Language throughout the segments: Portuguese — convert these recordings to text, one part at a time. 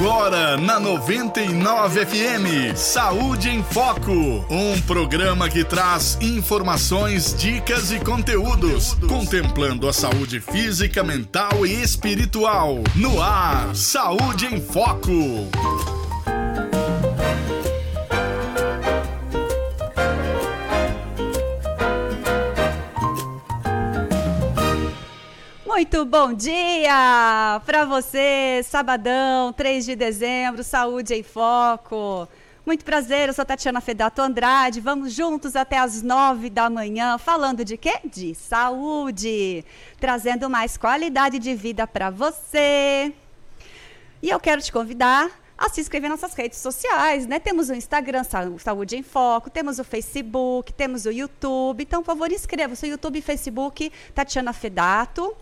Agora na 99 FM, Saúde em Foco, um programa que traz informações, dicas e conteúdos, contemplando a saúde física, mental e espiritual. No ar, Saúde em Foco. Muito bom dia para você, sabadão, 3 de dezembro, Saúde em Foco. Muito prazer, eu sou Tatiana Fedato Andrade. Vamos juntos até as 9 da manhã, falando de quê? De saúde, trazendo mais qualidade de vida para você. E eu quero te convidar a se inscrever nas nossas redes sociais, né? Temos o Instagram, Saúde em Foco, temos o Facebook, temos o YouTube. Então, por favor, inscreva-se no YouTube e Facebook, Tatiana Fedato.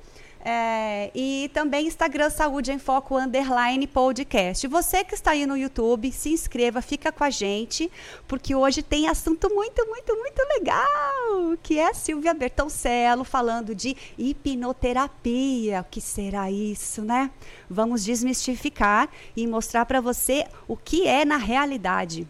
É, e também Instagram Saúde em Foco Underline Podcast. Você que está aí no YouTube, se inscreva, fica com a gente, porque hoje tem assunto muito, muito, muito legal, que é Silvia Bertoncello falando de hipnoterapia. O que será isso, né? Vamos desmistificar e mostrar para você o que é na realidade.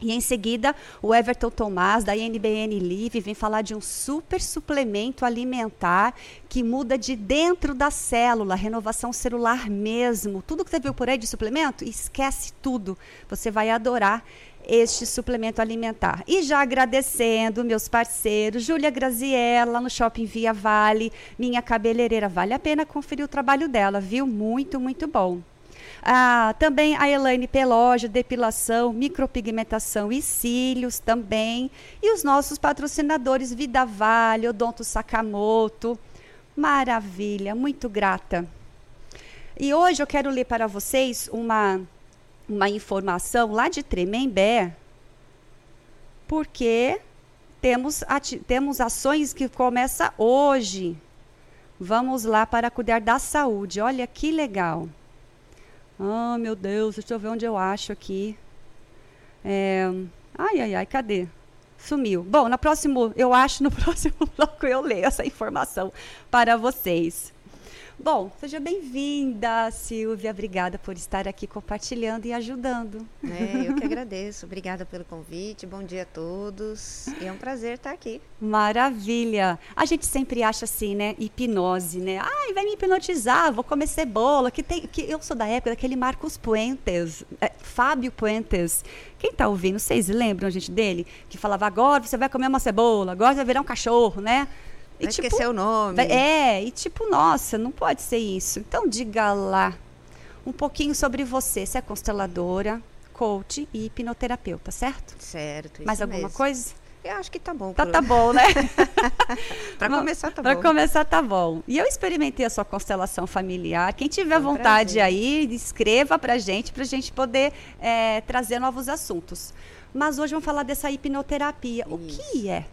E em seguida, o Everton Tomás, da INBN Live, vem falar de um super suplemento alimentar que muda de dentro da célula, renovação celular mesmo. Tudo que você viu por aí de suplemento, esquece tudo. Você vai adorar este suplemento alimentar. E já agradecendo meus parceiros, Júlia Graziella, no Shopping Via Vale, minha cabeleireira. Vale a pena conferir o trabalho dela, viu? Muito, muito bom. Ah, também a Elaine Peloja, depilação, micropigmentação e cílios também. E os nossos patrocinadores Vida Vale, Odonto Sakamoto. Maravilha, muito grata. E hoje eu quero ler para vocês uma, uma informação lá de Tremembé, porque temos, temos ações que começam hoje. Vamos lá para cuidar da saúde. Olha que legal. Ah, meu Deus, deixa eu ver onde eu acho aqui. É... Ai, ai, ai, cadê? Sumiu. Bom, no próximo, eu acho no próximo bloco eu leio essa informação para vocês. Bom, seja bem-vinda, Silvia. Obrigada por estar aqui compartilhando e ajudando. É, eu que agradeço. Obrigada pelo convite. Bom dia a todos. E é um prazer estar aqui. Maravilha. A gente sempre acha assim, né? Hipnose, né? Ai, vai me hipnotizar, vou comer cebola. Que tem, que eu sou da época daquele Marcos Puentes, é, Fábio Puentes. Quem está ouvindo, vocês lembram, gente, dele? Que falava, agora você vai comer uma cebola, agora você vai virar um cachorro, né? E, Vai tipo, esquecer o nome. É, e tipo, nossa, não pode ser isso. Então diga lá um pouquinho sobre você. Você é consteladora, coach e hipnoterapeuta, certo? Certo. Mais alguma mesmo. coisa? Eu acho que tá bom. Tá, tá bom, né? para começar tá pra bom. Para começar tá bom. E eu experimentei a sua constelação familiar. Quem tiver um vontade prazer. aí, escreva pra gente, pra gente poder é, trazer novos assuntos. Mas hoje vamos falar dessa hipnoterapia. Isso. O que é?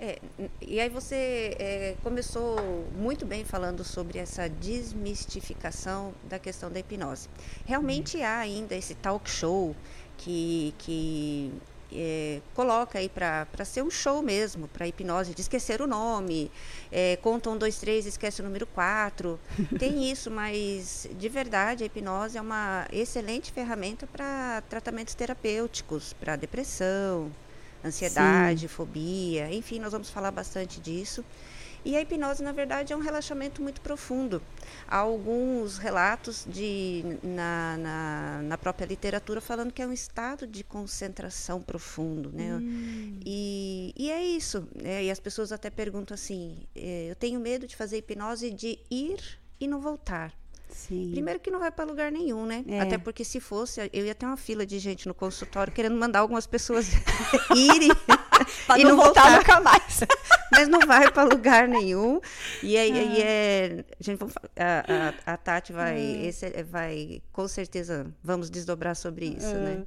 É, e aí você é, começou muito bem falando sobre essa desmistificação da questão da hipnose. Realmente há ainda esse talk show que, que é, coloca aí para ser um show mesmo, para hipnose, de esquecer o nome, é, conta um, dois, três, esquece o número quatro. Tem isso, mas de verdade a hipnose é uma excelente ferramenta para tratamentos terapêuticos, para depressão, ansiedade, Sim. fobia, enfim, nós vamos falar bastante disso. E a hipnose, na verdade, é um relaxamento muito profundo. Há alguns relatos de, na, na, na própria literatura falando que é um estado de concentração profundo. Né? Hum. E, e é isso. Né? E as pessoas até perguntam assim: eh, eu tenho medo de fazer hipnose de ir e não voltar. Sim. Primeiro que não vai para lugar nenhum, né? É. Até porque se fosse, eu ia ter uma fila de gente no consultório querendo mandar algumas pessoas irem e não, não voltar, voltar nunca mais. Mas não vai para lugar nenhum. E aí, ah. aí é, a, gente, a, a, a Tati vai, ah. esse, é, vai, com certeza, vamos desdobrar sobre isso, ah. né?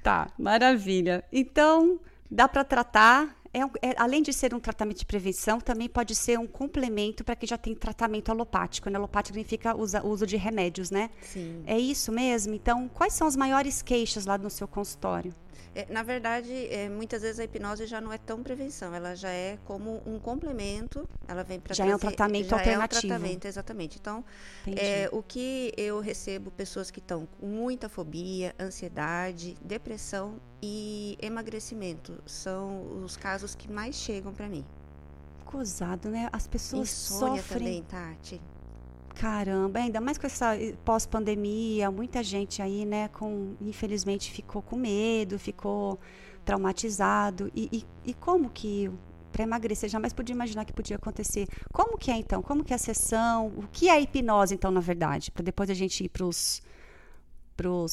Tá, maravilha. Então, dá para tratar é, é, além de ser um tratamento de prevenção, também pode ser um complemento para quem já tem tratamento alopático. Né? Alopático significa usa, uso de remédios, né? Sim. É isso mesmo? Então, quais são as maiores queixas lá no seu consultório? É, na verdade, é, muitas vezes a hipnose já não é tão prevenção, ela já é como um complemento, ela vem para Já é um tratamento já alternativo. É um tratamento, exatamente. Então, é, o que eu recebo pessoas que estão com muita fobia, ansiedade, depressão e emagrecimento são os casos que mais chegam para mim. Gozado, né? As pessoas Insônia sofrem. também, Tati. Caramba, ainda mais com essa pós-pandemia, muita gente aí, né, com, infelizmente ficou com medo, ficou traumatizado. E, e, e como que para emagrecer jamais podia imaginar que podia acontecer? Como que é então? Como que é a sessão? O que é a hipnose então, na verdade? Para depois a gente ir para os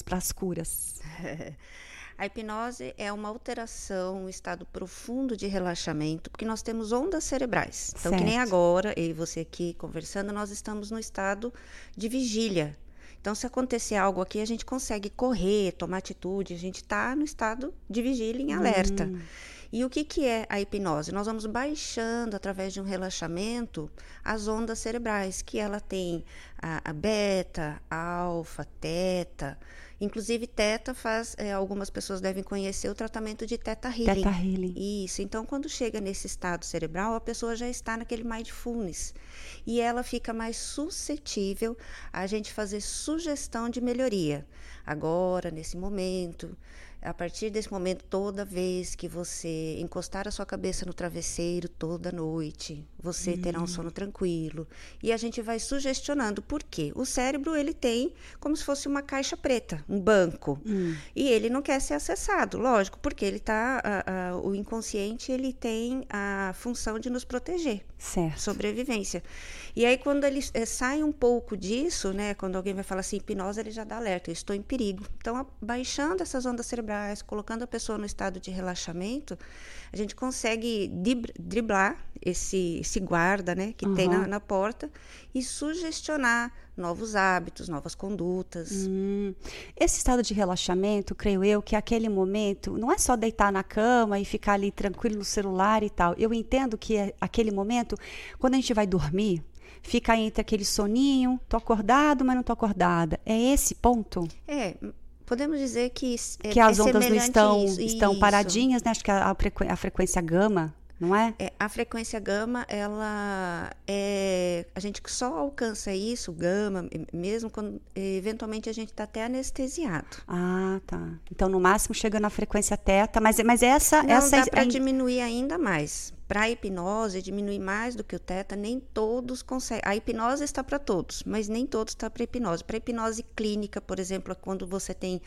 para as curas. A hipnose é uma alteração, um estado profundo de relaxamento, porque nós temos ondas cerebrais. Então, certo. que nem agora, eu e você aqui conversando, nós estamos no estado de vigília. Então, se acontecer algo aqui, a gente consegue correr, tomar atitude, a gente está no estado de vigília em alerta. Hum. E o que, que é a hipnose? Nós vamos baixando, através de um relaxamento, as ondas cerebrais, que ela tem a, a beta, a alfa, teta. Inclusive, teta faz, é, algumas pessoas devem conhecer o tratamento de teta healing. Teta healing. Isso. Então, quando chega nesse estado cerebral, a pessoa já está naquele mindfulness. E ela fica mais suscetível a gente fazer sugestão de melhoria. Agora, nesse momento, a partir desse momento, toda vez que você encostar a sua cabeça no travesseiro toda noite, você uhum. terá um sono tranquilo. E a gente vai sugestionando. Por quê? O cérebro, ele tem como se fosse uma caixa preta, um banco. Uhum. E ele não quer ser acessado, lógico, porque ele tá, a, a, o inconsciente, ele tem a função de nos proteger. Certo. Sobrevivência. E aí, quando ele é, sai um pouco disso, né? Quando alguém vai falar assim, hipnose, ele já dá alerta, eu estou em perigo. Então, baixando essas ondas cerebrais, colocando a pessoa no estado de relaxamento, a gente consegue driblar esse, esse guarda, né? Que uhum. tem na, na, porta e sugestionar novos hábitos, novas condutas. Hum. Esse estado de relaxamento, creio eu, que é aquele momento, não é só deitar na cama e ficar ali tranquilo no celular e tal. Eu entendo que é aquele momento, quando a gente vai dormir, fica entre aquele soninho, tô acordado, mas não tô acordada. É esse ponto? É, podemos dizer que é, que as é ondas não estão estão paradinhas, né? Acho que a, a frequência gama não é? é? A frequência gama, ela é. A gente só alcança isso, gama, mesmo quando eventualmente a gente está até anestesiado. Ah, tá. Então, no máximo, chega na frequência teta, mas, mas essa. Não, essa dá para diminuir ainda mais. Para a hipnose, diminuir mais do que o teta, nem todos conseguem. A hipnose está para todos, mas nem todos está para hipnose. Para hipnose clínica, por exemplo, quando você tem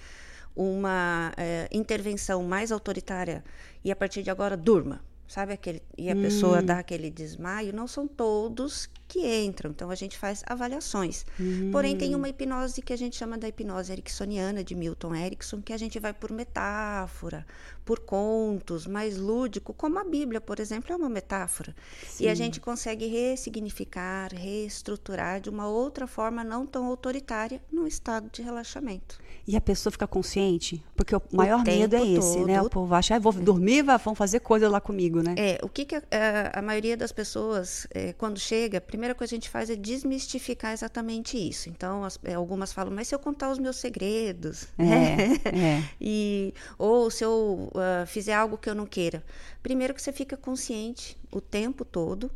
uma é, intervenção mais autoritária e a partir de agora durma sabe aquele e a hum. pessoa dá aquele desmaio, não são todos que entram. Então a gente faz avaliações. Hum. Porém tem uma hipnose que a gente chama da hipnose ericksoniana de Milton Erickson, que a gente vai por metáfora, por contos, mais lúdico, como a Bíblia, por exemplo, é uma metáfora. Sim. E a gente consegue ressignificar, reestruturar de uma outra forma não tão autoritária num estado de relaxamento. E a pessoa fica consciente? Porque o maior o medo é esse, todo. né? O povo acha, ah, vou dormir, vão fazer coisa lá comigo, né? É, o que, que a, a, a maioria das pessoas, é, quando chega, a primeira coisa que a gente faz é desmistificar exatamente isso. Então, as, é, algumas falam, mas se eu contar os meus segredos, é, né? é. e, ou se eu uh, fizer algo que eu não queira. Primeiro que você fica consciente o tempo todo.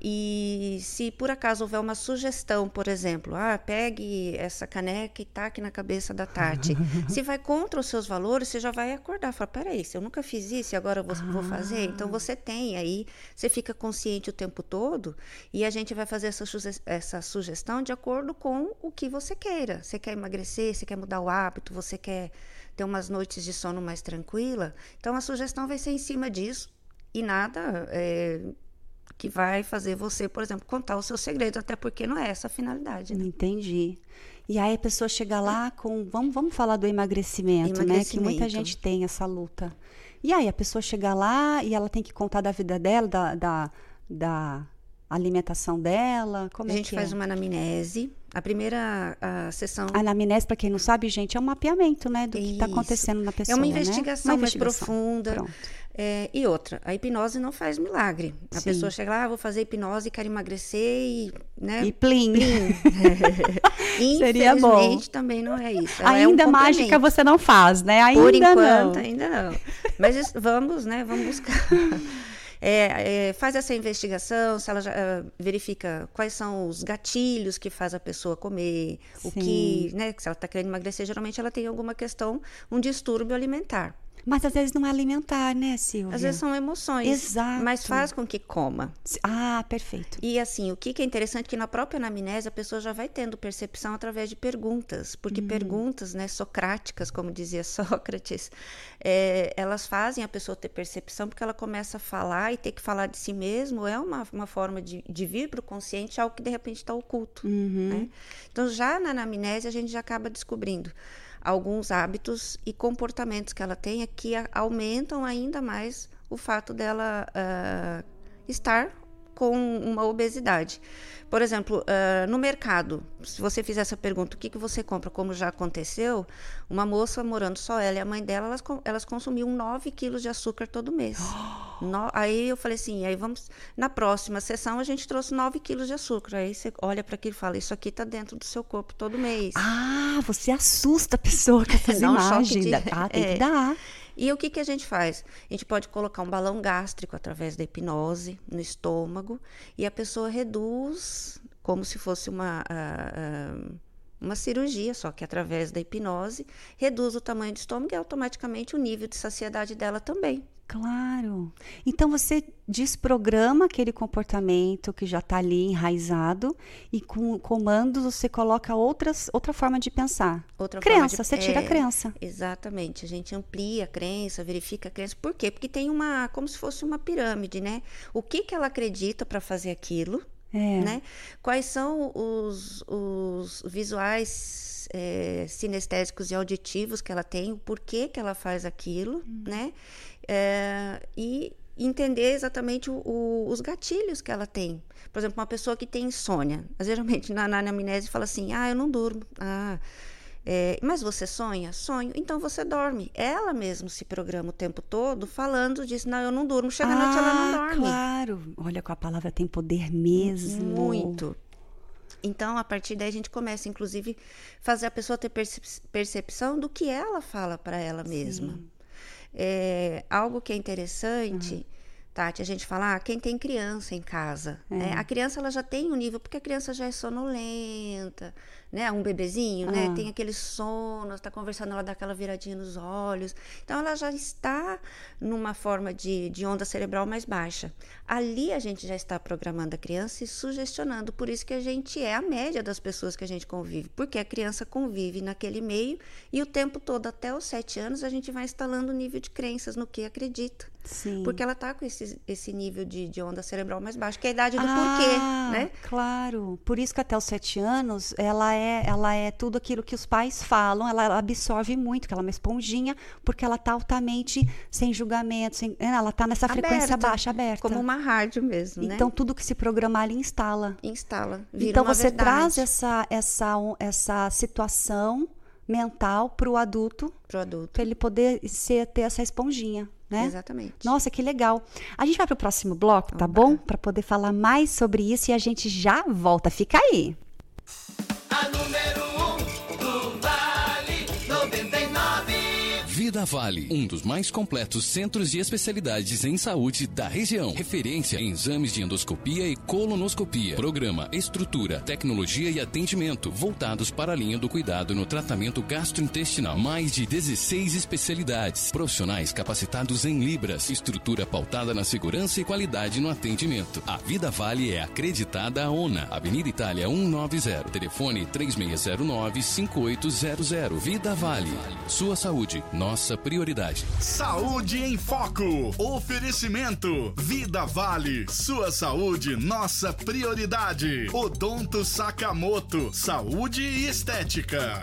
E se por acaso houver uma sugestão, por exemplo, ah, pegue essa caneca e taque na cabeça da Tati. se vai contra os seus valores, você já vai acordar. Fala, peraí, se eu nunca fiz isso e agora eu vou, ah. vou fazer. Então você tem aí, você fica consciente o tempo todo e a gente vai fazer essa, essa sugestão de acordo com o que você queira. Você quer emagrecer, você quer mudar o hábito, você quer ter umas noites de sono mais tranquila. Então a sugestão vai ser em cima disso e nada é, que vai fazer você, por exemplo, contar o seu segredo, até porque não é essa a finalidade. Né? Entendi. E aí a pessoa chega lá com. Vamos, vamos falar do emagrecimento, emagrecimento, né? Que muita gente tem essa luta. E aí a pessoa chega lá e ela tem que contar da vida dela, da, da, da a alimentação dela? Como a é gente que faz é? uma anamnese. A primeira a sessão A anamnese, para quem não sabe, gente, é um mapeamento, né, do que está acontecendo na pessoa, é uma né? investigação Uma mais investigação. profunda. É, e outra, a hipnose não faz milagre. A Sim. pessoa chega lá, ah, vou fazer hipnose, quero emagrecer e, né? E plim. Seria bom. Infelizmente também não é isso. Ela é um Ainda mágica você não faz, né? Ainda Por enquanto, não. ainda não. Mas vamos, né? Vamos buscar. É, é, faz essa investigação, se ela já verifica quais são os gatilhos que faz a pessoa comer, o Sim. que, né? Se ela está querendo emagrecer, geralmente ela tem alguma questão, um distúrbio alimentar. Mas às vezes não é alimentar, né, Silvia? Às vezes são emoções, Exato. mas faz com que coma. Ah, perfeito. E assim, o que, é interessante é que na própria anamnese a pessoa já vai tendo percepção através de perguntas, porque perguntas, né, socráticas, como dizia Sócrates, é, elas fazem a pessoa ter percepção porque ela começa a falar e ter que falar de si mesmo é uma, uma forma de, de vir para o consciente algo que de repente está oculto. Uhum. né? Então, já na anamnese, a gente já acaba descobrindo alguns hábitos e comportamentos que ela tenha que aumentam ainda mais o fato dela ah, estar com uma obesidade. Por exemplo, ah, no mercado, se você fizer essa pergunta, o que, que você compra, como já aconteceu, uma moça morando só ela e a mãe dela, elas, elas consumiam 9 quilos de açúcar todo mês. No- aí eu falei assim, aí vamos, na próxima sessão a gente trouxe 9 quilos de açúcar. Aí você olha para aquilo e fala, isso aqui está dentro do seu corpo todo mês. Ah, você assusta a pessoa com essas choque imagens. de- Ah, tem é. que dar. E o que, que a gente faz? A gente pode colocar um balão gástrico através da hipnose no estômago e a pessoa reduz como se fosse uma, ah, ah, uma cirurgia, só que através da hipnose, reduz o tamanho do estômago e automaticamente o nível de saciedade dela também. Claro. Então você desprograma aquele comportamento que já está ali enraizado e com comandos você coloca outras, outra forma de pensar. Outra forma crença, de- você tira a é, crença. Exatamente. A gente amplia a crença, verifica a crença. Por quê? Porque tem uma, como se fosse uma pirâmide, né? O que, que ela acredita para fazer aquilo, É. né? Quais são os, os visuais é, sinestésicos e auditivos que ela tem, o porquê que ela faz aquilo, né? É, e entender exatamente o- o- os gatilhos que ela tem. Por exemplo, uma pessoa que tem insônia, geralmente na, na anamnese fala assim, ah, eu não durmo, ah, é, mas você sonha? Sonho. Então você dorme. Ela mesmo se programa o tempo todo falando disso. Não, eu não durmo. Chega a noite, ela não Ah, dorme. Claro. Olha, com a palavra tem poder mesmo. Muito. Então, a partir daí, a gente começa, inclusive, fazer a pessoa ter percep- percepção do que ela fala para ela mesma. É, algo que é interessante, Tati, a gente fala, ah, quem tem criança em casa, né? A criança ela já tem um nível, porque a criança já é sonolenta, né? Um bebezinho, né? Ah. Tem aquele sono, está conversando, ela dá aquela viradinha nos olhos. Então, ela já está numa forma de, de onda cerebral mais baixa. Ali a gente já está programando a criança e sugestionando. Por isso que a gente é a média das pessoas que a gente convive. Porque a criança convive naquele meio e o tempo todo, até os sete anos, a gente vai instalando o nível de crenças no que acredita. Sim. Porque ela está com esse, esse nível de, de onda cerebral mais baixo, que é a idade do ah, porquê, né? Claro. Por isso que até os sete anos ela é, ela é tudo aquilo que os pais falam, ela, ela absorve muito, que ela é uma esponjinha, porque ela está altamente sem julgamento, sem, né, ela está nessa frequência Aberta, baixa, aberta. Como uma rádio mesmo, né? Então tudo que se programar ali instala. Instala. Vira então você verdade traz essa, essa, essa situação mental para o adulto. para ele poder ser, ter essa esponjinha, né? Exatamente. Nossa, que legal. A gente vai para o próximo bloco, tá bom? Para poder falar mais sobre isso e a gente já volta. Fica aí. A número Vida Vale, um dos mais completos centros de especialidades em saúde da região. Referência em exames de endoscopia e colonoscopia. Programa, estrutura, tecnologia e atendimento voltados para a linha do cuidado no tratamento gastrointestinal. Mais de 16 especialidades. Profissionais capacitados em Libras. Estrutura pautada na segurança e qualidade no atendimento. A Vida Vale é acreditada à ONA. Avenida Itália 190. Telefone 3609-5800. Vida Vale. Sua saúde, nossa prioridade. Saúde em Foco. Oferecimento. Vida Vale. Sua saúde, nossa prioridade. Odonto Sakamoto. Saúde e estética.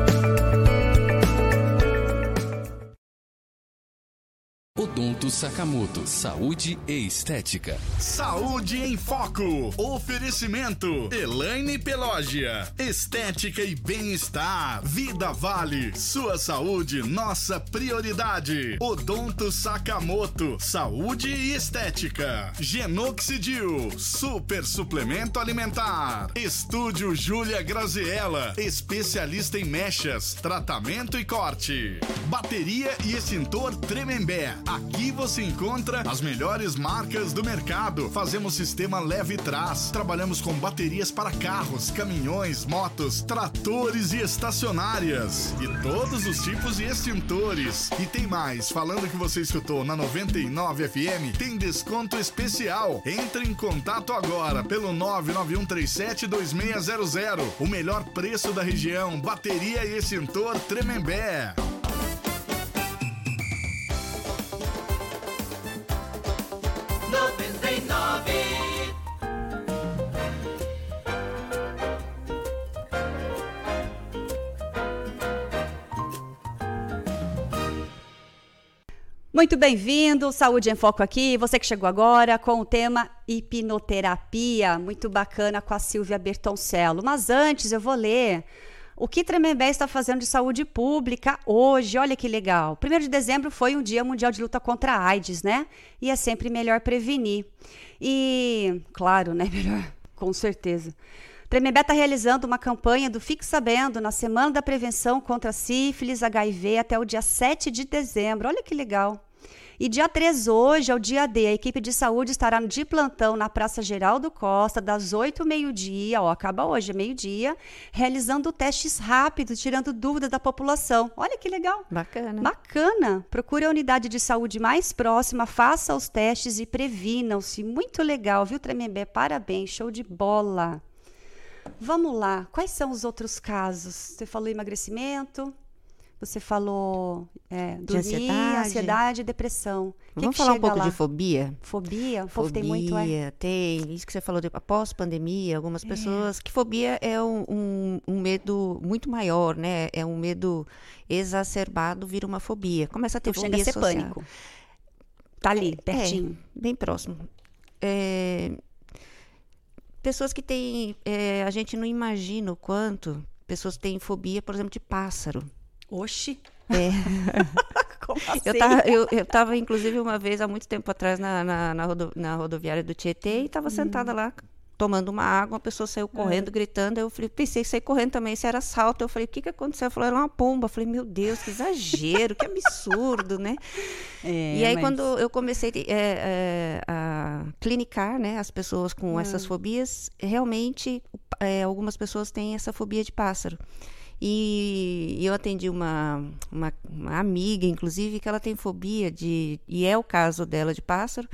Sakamoto. Saúde e estética. Saúde em Foco. Oferecimento. Elaine Pelógia. Estética e bem-estar. Vida Vale. Sua saúde, nossa prioridade. Odonto Sakamoto. Saúde e estética. Genoxidil. Super suplemento alimentar. Estúdio Júlia Graziella. Especialista em mechas, tratamento e corte. Bateria e extintor Tremembé. Aqui você encontra as melhores marcas do mercado. Fazemos sistema leve trás. Trabalhamos com baterias para carros, caminhões, motos, tratores e estacionárias. E todos os tipos de extintores. E tem mais, falando que você escutou na 99 FM, tem desconto especial. Entre em contato agora pelo 991372600. O melhor preço da região. Bateria e extintor Tremembé. Muito bem-vindo, Saúde em Foco aqui. Você que chegou agora com o tema hipnoterapia, muito bacana com a Silvia Bertoncello. Mas antes eu vou ler o que Tremembé está fazendo de saúde pública hoje. Olha que legal. 1 de dezembro foi um Dia Mundial de Luta contra a AIDS, né? E é sempre melhor prevenir. E, claro, né? Melhor, com certeza. Tremembé está realizando uma campanha do Fique Sabendo na Semana da Prevenção contra Sífilis, HIV, até o dia 7 de dezembro. Olha que legal. E dia 3 hoje é o dia D. A equipe de saúde estará de plantão na Praça Geraldo Costa, das 8 ao meio-dia, ó, acaba hoje, é meio-dia, realizando testes rápidos, tirando dúvidas da população. Olha que legal. Bacana. Bacana. Procure a unidade de saúde mais próxima, faça os testes e previnam-se. Muito legal, viu, Tremembé? Parabéns, show de bola. Vamos lá. Quais são os outros casos? Você falou emagrecimento, você falou é, dormir, ansiedade. ansiedade, depressão. Que Vamos que falar um pouco lá? de fobia? Fobia? O Fobia, tem muito, é? tem. Isso que você falou de, após pandemia, algumas pessoas. Que fobia é um, um, um medo muito maior, né? É um medo exacerbado, vira uma fobia. Começa a ter Então fobia chega a ser social. pânico. Tá ali, pertinho. É, bem próximo. É, pessoas que têm. é, a gente não imagina o quanto pessoas têm fobia, por exemplo, de pássaro. Oxi. É. Como assim? Eu tava, eu, eu tava, inclusive, uma vez, há muito tempo atrás, na, na, na, rodo- na rodoviária do Tietê, e estava Hum. sentada lá, tomando uma água, uma pessoa saiu correndo, É. gritando, eu falei, pensei em sair correndo também, se era assalto, eu falei, o que que aconteceu? Ela falou, era uma pomba, eu falei, meu Deus, que exagero, que absurdo, né? É, e aí, mas- quando eu comecei é, é, a clinicar, né, as pessoas com Ah. essas fobias, realmente, é, algumas pessoas têm essa fobia de pássaro. E eu atendi uma, uma, uma amiga, inclusive, que ela tem fobia de. E é o caso dela de pássaro.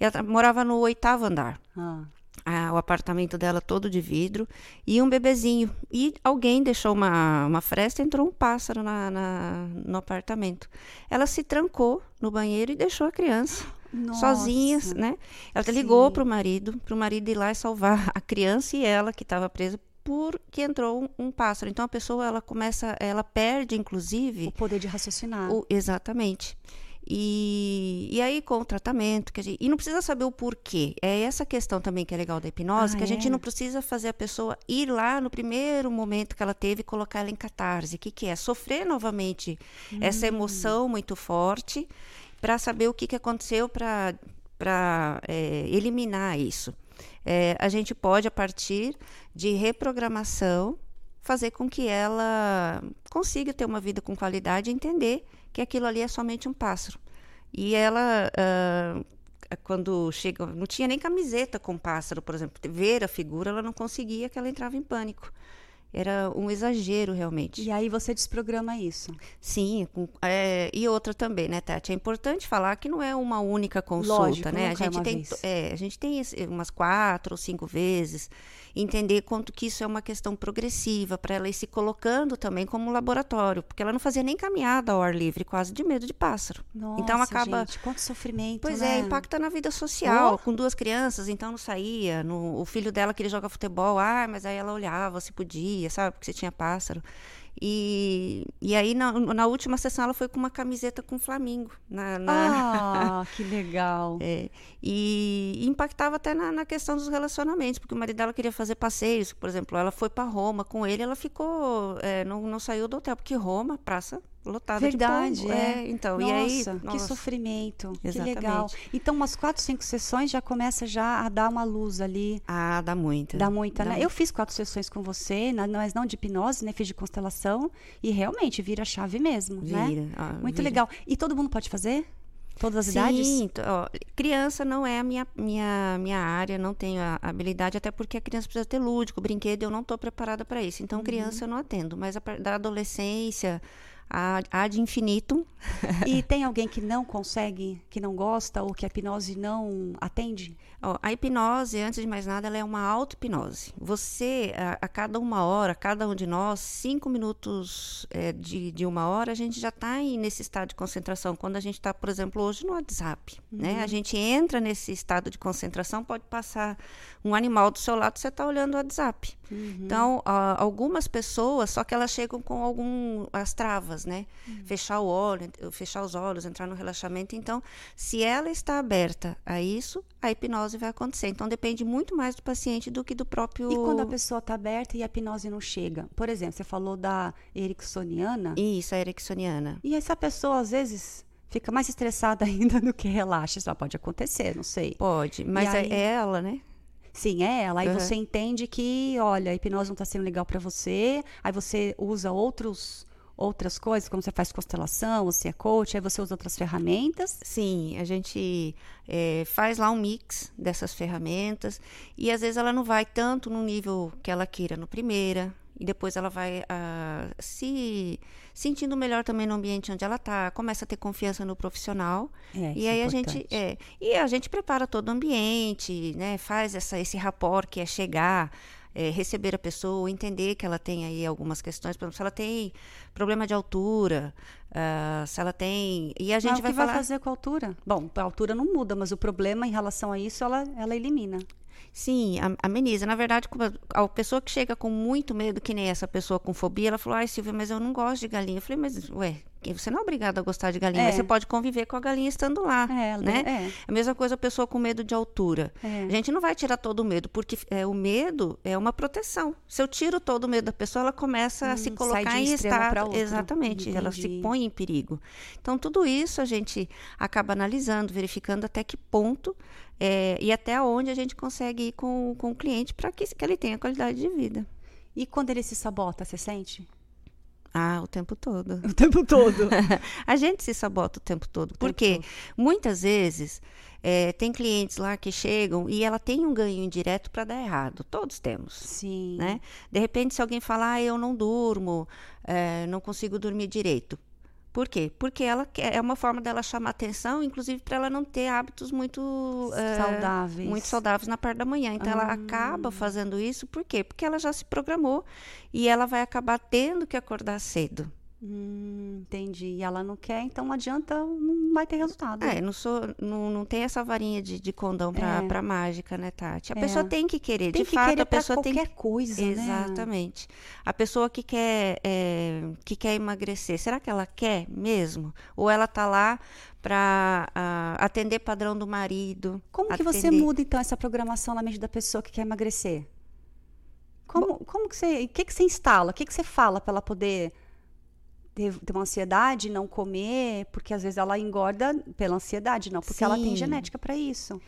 Ela morava no oitavo andar. Ah, Ah, o apartamento dela todo de vidro e um bebezinho. E alguém deixou uma, uma fresta e entrou um pássaro na, na- no apartamento. Ela se trancou no banheiro e deixou a criança sozinha, nossa. né? Ela ligou para o marido, para o marido ir lá e salvar a criança e ela que estava presa porque entrou um, um pássaro. Então a pessoa ela começa, ela perde inclusive O poder de raciocinar. o- exatamente. E, e aí, com o tratamento, que a gente, e não precisa saber o porquê. É essa questão também que é legal da hipnose, Ah, que a gente é? não precisa fazer a pessoa ir lá no primeiro momento que ela teve e colocar ela em catarse. O que, que é? Sofrer novamente essa Hum. emoção muito forte para saber o que, que aconteceu para eliminar isso. É, a gente pode, a partir de reprogramação, fazer com que ela consiga ter uma vida com qualidade e entender que aquilo ali é somente um pássaro. E ela, ah, quando chega, não tinha nem camiseta com pássaro, por exemplo, ver a figura, ela não conseguia, que ela entrava em pânico. Era um exagero, realmente. E aí você desprograma isso. Sim, com- é, e outra também, né, Tati? É importante falar que não é uma única consulta, Lógico, né? A é gente tem, é, a gente tem umas quatro ou cinco vezes, entender quanto que isso é uma questão progressiva, para ela ir se colocando também como um laboratório, porque ela não fazia nem caminhada ao ar livre, quase de medo de pássaro. Nossa, então acaba. gente, quanto sofrimento, Pois né? é, impacta na vida social, Oh. com duas crianças, então não saía. No, o filho dela queria jogar futebol, ah, mas aí ela olhava se podia, sabe, porque você tinha pássaro. E, e aí, na, na última sessão, ela foi com uma camiseta com Flamingo. Na, na- Ah, que legal. É, e impactava até na, na questão dos relacionamentos, porque o marido dela queria fazer passeios, por exemplo, ela foi para Roma com ele, ela ficou, é, não, não saiu do hotel, porque Roma, praça lotada Verdade, de povo. é. então, Nossa, e aí, que nossa, sofrimento. Que Exatamente. legal. Então, umas quatro, cinco sessões já começa já a dar uma luz ali. Ah, dá muita. Dá muita, Dá né? muito. Eu fiz quatro sessões com você, mas não de hipnose, né? Fiz de constelação e realmente vira a chave mesmo, né? Vira, ah, Muito vira. legal. E todo mundo pode fazer? Todas as idades? Sim, t- ó, criança não é a minha, minha, minha área, não tenho a habilidade, até porque a criança precisa ter lúdico, brinquedo, eu não estou preparada para isso. Uhum. Então, criança eu não atendo, mas a da adolescência, a de infinitum, E tem alguém que não consegue, que não gosta ou que a hipnose não atende? Ó, a hipnose, antes de mais nada, ela é uma auto-hipnose. Você, a, a cada uma hora, cada um de nós, cinco minutos é, de, de uma hora, a gente já está nesse estado de concentração. Quando a gente está, por exemplo, hoje no WhatsApp, né? A gente entra nesse estado de concentração, pode passar um animal do seu lado, você está olhando o WhatsApp. Então, a- algumas pessoas, só que elas chegam com algum as né? Fechar o olho, fechar os olhos, entrar no relaxamento. Então, se ela está aberta a isso, a hipnose vai acontecer. Então, depende muito mais do paciente do que do próprio. E quando a pessoa está aberta e a hipnose não chega? Por exemplo, você falou da ericksoniana. Isso, a ericksoniana. E essa pessoa, às vezes, fica mais estressada ainda do que relaxa. Isso pode acontecer, não sei. Pode, mas é aí- é ela, né? Sim, é ela. Aí Uhum. você entende que, olha, a hipnose não está sendo legal para você. Aí você usa outros, outras coisas, como você faz constelação, você é coach, aí você usa outras ferramentas. Sim, a gente eh, faz lá um mix dessas ferramentas e às vezes ela não vai tanto no nível que ela queira no primeira e depois ela vai ah, se sentindo melhor também no ambiente onde ela está, começa a ter confiança no profissional É, e isso é aí a gente é, e a gente prepara todo o ambiente, né? Faz essa esse rapport que é chegar é, receber a pessoa, entender que ela tem aí algumas questões, por exemplo, se ela tem problema de altura, ah, se ela tem. E a gente Mas o vai que falar. vai fazer com a altura? Bom, a altura não muda, mas o problema em relação a isso, ela, ela elimina. Sim, a- ameniza. Na verdade, a, pessoa que chega com muito medo, que nem essa pessoa com fobia, ela falou: Ai, Silvia, mas eu não gosto de galinha. Eu falei: Mas, ué, você não é obrigada a gostar de galinha, É. mas você pode conviver com a galinha estando lá. É, né? é. A mesma coisa a pessoa com medo de altura. É. A gente não vai tirar todo o medo, porque é, o medo é uma proteção. Se eu tiro todo o medo da pessoa, ela começa a se Hum, colocar em estado. Exatamente, ela se Entendi. põe em perigo. Então, tudo isso a gente acaba analisando, verificando até que ponto é, e até onde a gente consegue ir com, com o cliente para que, que ele tenha qualidade de vida. E quando ele se sabota, você sente? Ah, o tempo todo. O tempo todo. A gente se sabota o tempo todo. tempo Porque todo. muitas vezes é, tem clientes lá que chegam e ela tem um ganho indireto para dar errado. Todos temos. Sim. Né? De repente, se alguém falar, ah, eu não durmo, é, não consigo dormir direito. Por quê? Porque ela quer, é uma forma dela chamar atenção, inclusive para ela não ter hábitos muito é, Saudáveis. muito saudáveis na parte da manhã. Então ela acaba fazendo isso, por quê? Porque ela já se programou e ela vai acabar tendo que acordar cedo. Hum, entendi. E ela não quer, então não adianta, não vai ter resultado. É, não, sou, não, não tem essa varinha de, de condão para É. pra mágica, né, Tati? A É. pessoa tem que querer, Tem de que fato, querer a pra pessoa tem qualquer que coisa, né? Exatamente. A pessoa que quer, é, que quer emagrecer, será que ela quer mesmo? Ou ela tá lá para atender padrão do marido? Como que você atender- muda, então, essa programação na mente da pessoa que quer emagrecer? Como, como que você. O que, que você instala? O que, que você fala para ela poder ter, ter uma ansiedade, não comer? Porque às vezes ela engorda pela ansiedade, não, porque ela tem Sim. genética para isso.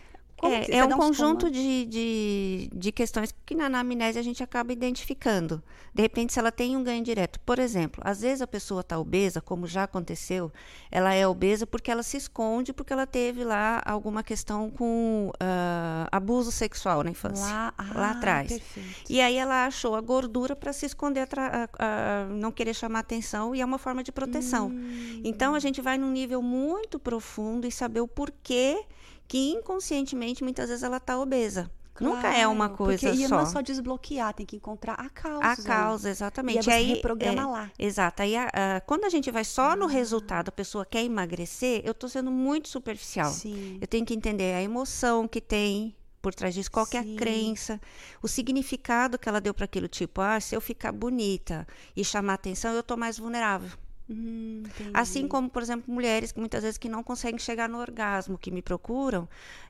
Como É, é um conjunto de, de, de questões que na anamnese a gente acaba identificando. De repente, se ela tem um ganho direto. Por exemplo, às vezes a pessoa está obesa, como já aconteceu, ela é obesa porque ela se esconde, porque ela teve lá alguma questão com ah, abuso sexual na infância. Lá, lá ah, atrás. Perfeito. E aí ela achou a gordura para se esconder, atra- a- a- não querer chamar atenção, e é uma forma de proteção. Hum. Então a gente vai num nível muito profundo e saber o porquê que inconscientemente muitas vezes ela está obesa. Nunca é uma Claro, coisa porque, E só. não é só desbloquear, tem que encontrar a causa. A causa, E exatamente. aí você reprograma é, lá. Exato. Aí, a- a- quando a gente vai só no resultado, a pessoa quer emagrecer, eu estou sendo muito superficial. Sim. Eu tenho que entender a emoção que tem por trás disso, qual que é a crença, o significado que ela deu para aquilo. Tipo, ah, se eu ficar bonita e chamar atenção, eu estou mais vulnerável. Hum, entendi. Assim como, por exemplo, mulheres que muitas vezes que não conseguem chegar no orgasmo, que me procuram.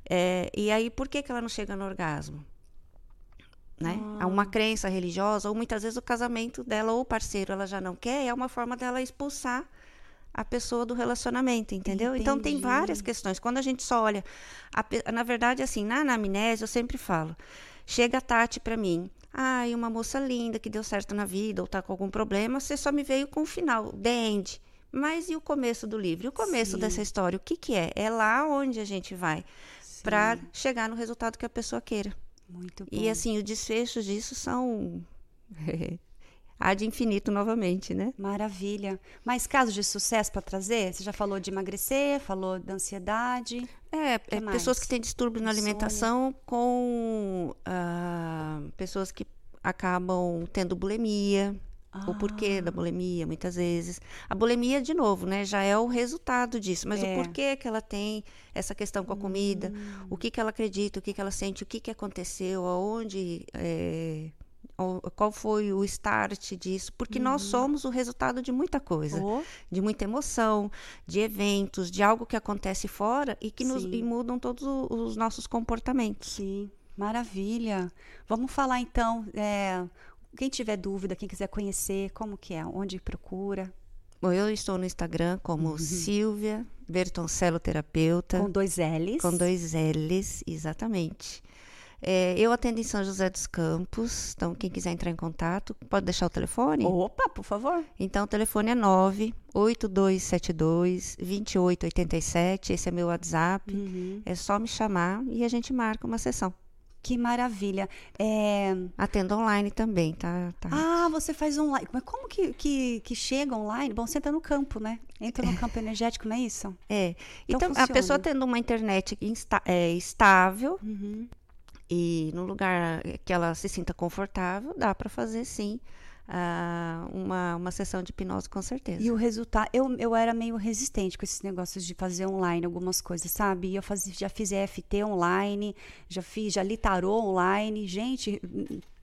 é, e aí, por que, que ela não chega no orgasmo? Né? Há Ah. uma crença religiosa, ou muitas vezes o casamento dela ou o parceiro ela já não quer, é uma forma dela expulsar a pessoa do relacionamento, entendeu? Então tem Entendi. várias questões. Quando a gente só olha, a na verdade, assim, na anamnese eu sempre falo, chega a Tati para mim, ai, uma moça linda que deu certo na vida ou tá com algum problema, você só me veio com o final, the end. Mas e o começo do livro? E o começo Sim. dessa história? O que que é? É lá onde a gente vai para chegar no resultado que a pessoa queira. Muito bom. E assim, os desfechos disso são há de infinito novamente, né? Maravilha. Mais casos de sucesso para trazer? Você já falou de emagrecer, falou da ansiedade. É, Que é pessoas que têm distúrbio na alimentação com ah, pessoas que acabam tendo bulimia. O porquê Ah. da bulimia, muitas vezes. A bulimia, de novo, né, já é o resultado disso. Mas É. o porquê que ela tem essa questão com a comida, Hum. o que, que ela acredita, o que, que ela sente, o que, que aconteceu, aonde, é, qual foi o start disso. Porque nós somos o resultado de muita coisa Oh, de muita emoção, de eventos, de algo que acontece fora e que nos e mudam todos os nossos comportamentos. sim. Maravilha. Vamos falar então. é, quem tiver dúvida, quem quiser conhecer, como que é? Onde procura? Bom, eu estou no Instagram como Silvia Bertoncello Terapeuta, Com dois L's. com dois L's, exatamente. É, eu atendo em São José dos Campos, então quem quiser entrar em contato, pode deixar o telefone? Opa, por favor. Então o telefone é 98272 2887, esse é meu WhatsApp. Uhum. É só me chamar e a gente marca uma sessão. Que maravilha. É, Atendo online também, tá? tá. Ah, você faz online. Mas como que, que, que chega online? Bom, você entra no campo, né? Entra no campo energético, não é isso? É. Então Então, a pessoa tendo uma internet insta- é, estável Uhum. E num lugar que ela se sinta confortável, dá para fazer sim ah, uma, uma sessão de hipnose com certeza. E o resultado, eu, eu era meio resistente com esses negócios de fazer online algumas coisas, sabe? Eu fazia, já fiz EFT online, já fiz, já li tarô online, gente,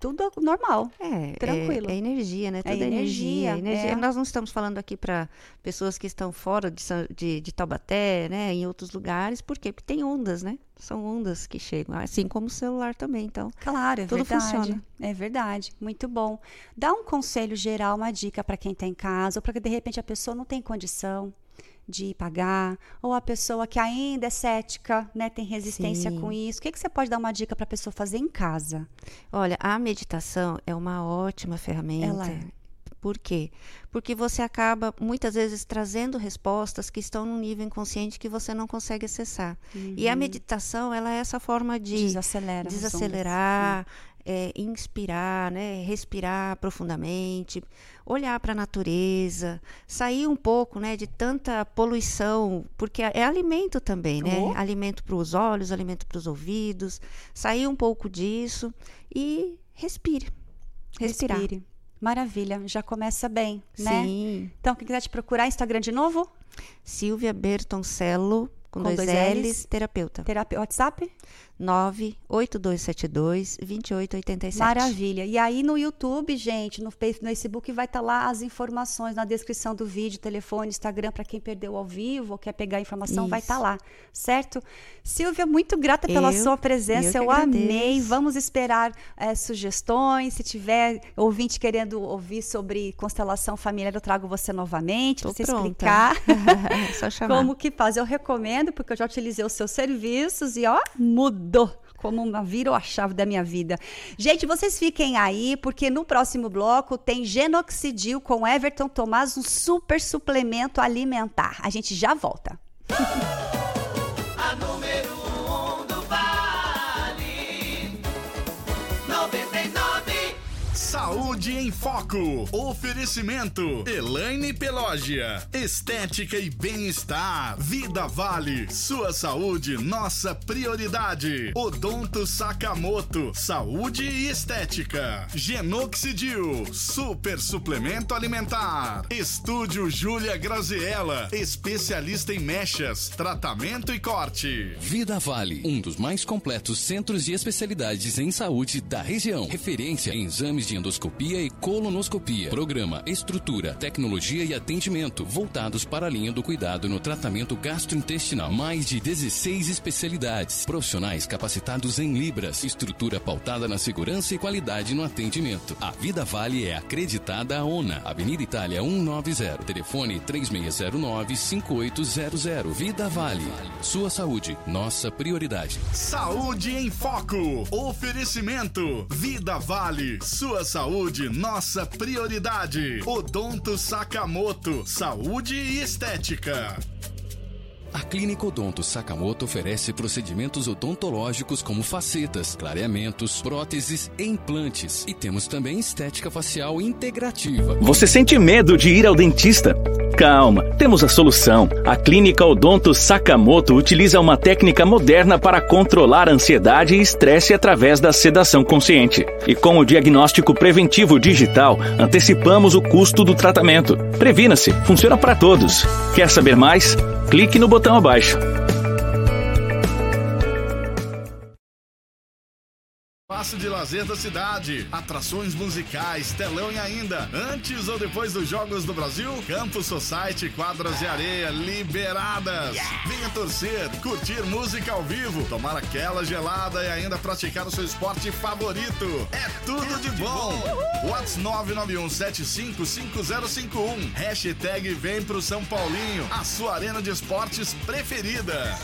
tudo normal. É, Tranquilo. É, é energia, né? Tudo é energia, energia. energia. é. Nós não estamos falando aqui para pessoas que estão fora de, de, de Taubaté, né? Em outros lugares. Por quê? Porque tem ondas, né? São ondas que chegam. Assim como o celular também, então. Claro, é Tudo verdade. funciona. É verdade, muito bom. Dá um conselho geral, uma dica para quem está em casa, ou para que de repente a pessoa não tem condição de pagar, ou a pessoa que ainda é cética, né, tem resistência Sim. com isso. O que, que você pode dar uma dica para a pessoa fazer em casa? Olha, a meditação é uma ótima ferramenta. Ela é. Por quê? Porque você acaba muitas vezes trazendo respostas que estão num nível inconsciente que você não consegue acessar. E a meditação, ela é essa forma de Desacelera. as desacelar, é, inspirar, né, respirar profundamente, olhar para a natureza, sair um pouco, né, de tanta poluição, porque é alimento também, né? Oh. Alimento para os olhos, alimento para os ouvidos, sair um pouco disso e respire. Respirar. Respire. Maravilha, já começa bem, né? Sim. Então, quem quiser te procurar, Instagram de novo? Silvia Bertoncello, com, Com dois, dois L's, Ls. terapeuta. Terapia, WhatsApp? 98272 2887. Maravilha. E aí no YouTube, gente, no Face- no Facebook vai estar lá as informações na descrição do vídeo, telefone, Instagram para quem perdeu ao vivo ou quer pegar a informação, vai Isso. estar lá, certo? Silvia, muito grata pela Eu- sua presença, eu eu, amei. Vamos esperar eh, sugestões. Se tiver ouvinte querendo ouvir sobre constelação familiar, eu trago você novamente para você pronta. explicar. Só chamar. Como que faz? Eu recomendo, porque eu já utilizei os seus serviços e ó, mudou mudou como uma virou a chave da minha vida. Gente, vocês fiquem aí, porque no próximo bloco tem Genoxidil com Everton Tomás, um super suplemento alimentar. A gente já volta. Saúde em Foco. Oferecimento. Elaine Pelógia. Estética e bem-estar. Vida Vale. Sua saúde, nossa prioridade. Odonto Sakamoto. Saúde e estética. Genoxidil. Super suplemento alimentar. Estúdio Júlia Graziella. Especialista em mechas, tratamento e corte. Vida Vale, um dos mais completos centros de especialidades em saúde da região. Referência em exames de endoscopia e colonoscopia. Programa, estrutura, tecnologia e atendimento voltados para a linha do cuidado no tratamento gastrointestinal. Mais de 16 especialidades. Profissionais capacitados em Libras. Estrutura pautada na segurança e qualidade no atendimento. A Vida Vale é acreditada à ONA. Avenida Itália 190. Telefone 3609-5800. Vida Vale. Sua saúde, nossa prioridade. Saúde em Foco. Oferecimento. Vida Vale. Sua saúde, nossa prioridade. Odonto Sakamoto. Saúde e estética. A Clínica Odonto Sakamoto oferece procedimentos odontológicos como facetas, clareamentos, próteses e implantes. E temos também estética facial integrativa. Você sente medo de ir ao dentista? Calma, temos a solução. A Clínica Odonto Sakamoto utiliza uma técnica moderna para controlar ansiedade e estresse através da sedação consciente. E com o diagnóstico preventivo digital, antecipamos o custo do tratamento. Previna-se, funciona para todos. Quer saber mais? Clique no botão abaixo. Espaço de lazer da cidade, atrações musicais, telão e ainda, antes ou depois dos Jogos do Brasil, Campo Society, quadras de areia liberadas. Venha torcer, curtir música ao vivo, tomar aquela gelada e ainda praticar o seu esporte favorito. É tudo de bom. Whats 991755051. Hashtag vem pro São Paulinho, a sua arena de esportes preferida.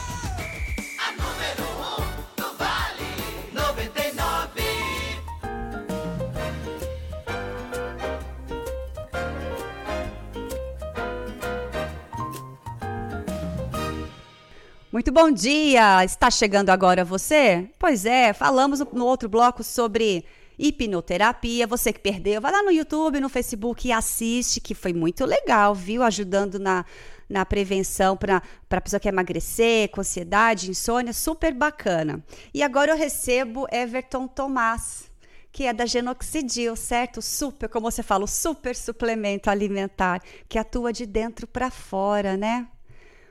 Muito bom dia! Está chegando agora você? Pois é, falamos no outro bloco sobre hipnoterapia. Você que perdeu, vai lá no YouTube, no Facebook e assiste, que foi muito legal, viu? Ajudando na, na prevenção para a pessoa que emagrecer, com ansiedade, insônia, super bacana. E agora eu recebo Everton Tomás, que é da Genoxidil, certo? Super, como você fala, super suplemento alimentar, que atua de dentro para fora, né?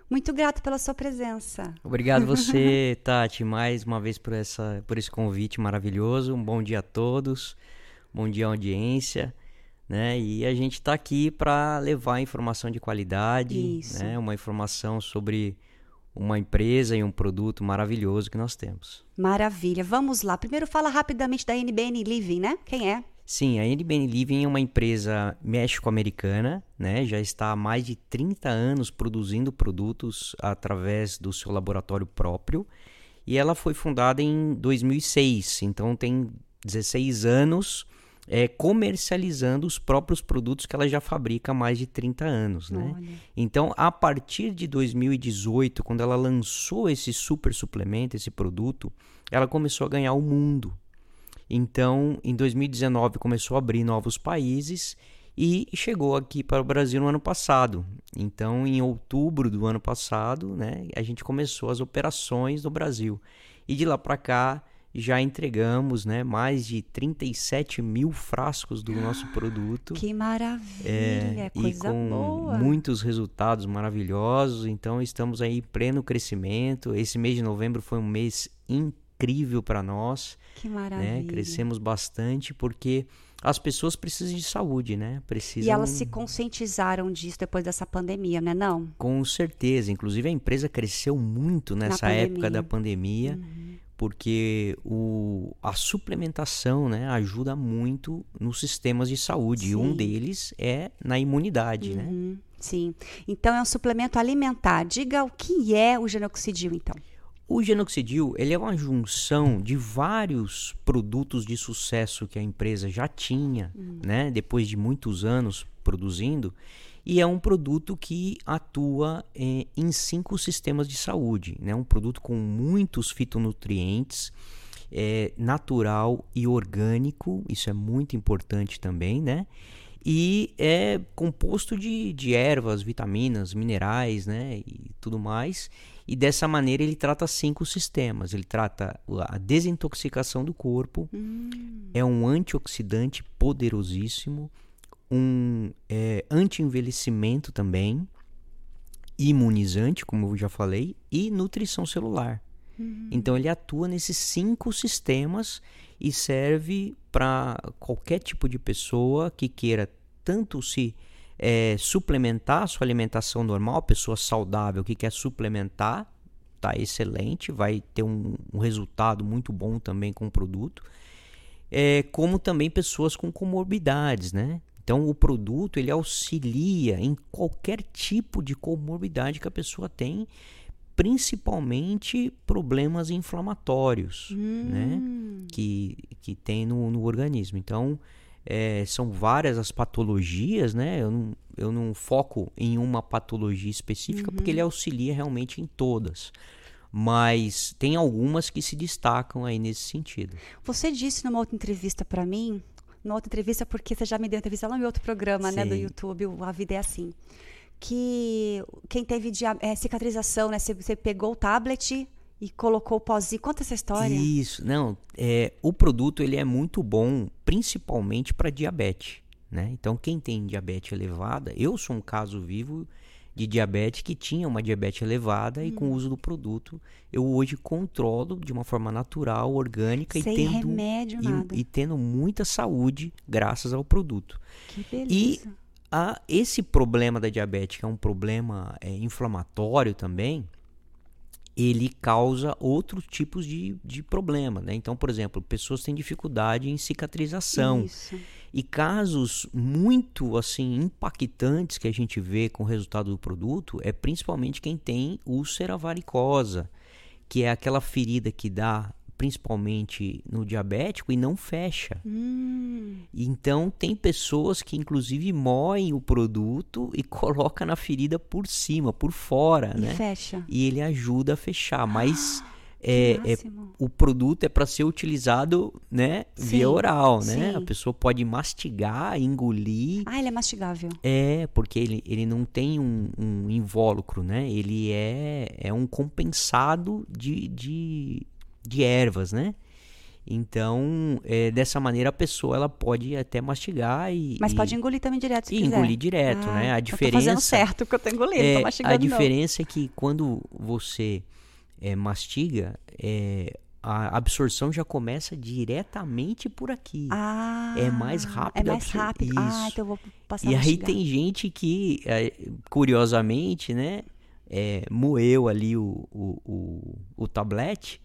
Muito grato pela sua presença. Obrigado você, Tati, mais uma vez por, essa, por esse convite maravilhoso. Um bom dia a todos, bom dia à audiência. Né? E a gente está aqui para levar informação de qualidade, Isso. né? uma informação sobre uma empresa e um produto maravilhoso que nós temos. Maravilha. Vamos lá. Primeiro fala rapidamente da NBN Living, né? Quem é? Sim, a NBN Living é uma empresa méxico-americana, né? Já está há mais de 30 anos produzindo produtos através do seu laboratório próprio. E ela foi fundada em 2006, então tem 16 anos é, comercializando os próprios produtos que ela já fabrica há mais de 30 anos, né? Olha. Então, a partir de 2018, quando ela lançou esse super suplemento, esse produto, ela começou a ganhar o mundo. Então, em 2019 começou a abrir novos países e chegou aqui para o Brasil no ano passado. Então, em outubro do ano passado, né, a gente começou as operações no Brasil. E de lá para cá já entregamos, né, mais de 37 mil frascos do nosso produto. Que maravilha, É, e coisa com boa. muitos resultados maravilhosos. Então estamos aí em pleno crescimento. Esse mês de novembro foi um mês incrível para nós, Que né? maravilha. Crescemos bastante porque as pessoas precisam de saúde, né? Precisam E elas se conscientizaram disso depois dessa pandemia, né? Não? com certeza. Inclusive a empresa cresceu muito nessa época da pandemia. pandemia. Porque o, a suplementação né, ajuda muito nos sistemas de saúde. E um Sim. deles é na imunidade, né? Uhum, sim. Então é um suplemento alimentar. Diga o que é o genoxidil, então. O genoxidil, ele é uma junção de vários produtos de sucesso que a empresa já tinha, né, depois de muitos anos produzindo, e é um produto que atua eh, em cinco sistemas de saúde, né, um produto com muitos fitonutrientes, é, natural e orgânico, isso é muito importante também, né? E é composto de, de ervas, vitaminas, minerais, né? E tudo mais. E dessa maneira ele trata cinco sistemas. Ele trata a desintoxicação do corpo, é um antioxidante poderosíssimo, um é, anti-envelhecimento também, imunizante, como eu já falei, e nutrição celular. Então ele atua nesses cinco sistemas e serve para qualquer tipo de pessoa que queira tanto se eh, suplementar a sua alimentação normal, pessoa saudável que quer suplementar, tá excelente, vai ter um, um resultado muito bom também com o produto, eh, como também pessoas com comorbidades, né? Então o produto ele auxilia em qualquer tipo de comorbidade que a pessoa tem, principalmente problemas inflamatórios, né? Que, que tem no, no organismo. Então é, são várias as patologias, né? Eu não, eu não foco em uma patologia específica porque ele auxilia realmente em todas. Mas tem algumas que se destacam aí nesse sentido. Você disse numa outra entrevista para mim, numa outra entrevista, porque você já me deu entrevista lá no meu outro programa, né, do Sim. YouTube, o A Vida é Assim, que quem teve eh, cicatrização, né, você, você pegou o tablet e colocou o pozinho. Conta essa história. Isso, não, é, o produto ele é muito bom, principalmente para diabetes, né? Então quem tem diabetes elevada, eu sou um caso vivo de diabetes que tinha uma diabetes elevada e Hum. com o uso do produto eu hoje controlo de uma forma natural, orgânica Sem e tendo remédio, e- nada. e tendo muita saúde graças ao produto. Que beleza. A- esse problema da diabetes, que é um problema é, inflamatório também, ele causa outros tipos de, de problema, né? Então, por exemplo, pessoas têm dificuldade em cicatrização. Isso. E casos muito assim impactantes que a gente vê com o resultado do produto é principalmente quem tem úlcera varicosa, que é aquela ferida que dá principalmente no diabético e não fecha. Hum, Então tem pessoas que inclusive moem o produto e coloca na ferida por cima, por fora, e né? fecha. E ele ajuda a fechar, mas Que é, é- o produto é para ser utilizado, né, Sim, via oral, né? sim. A pessoa pode mastigar, engolir, Ah, ele é mastigável. é porque ele, ele não tem um, um invólucro, né? Ele é, é um compensado de, de, de ervas, né? Então, é, dessa maneira a pessoa ela pode até mastigar e, Mas e- pode engolir também direto se e quiser. engolir direto, Ah, né? A eu Tô fazendo diferença certo porque eu tô engolindo, é, tô mastigando a não. diferença é que quando você é, mastiga, é, a absorção já começa diretamente por aqui. Ah, É mais rápido É mais rápido. Ah, Isso. então eu vou passar E aí tem gente que, é, curiosamente, né, é, moeu ali o, o, o, o tablete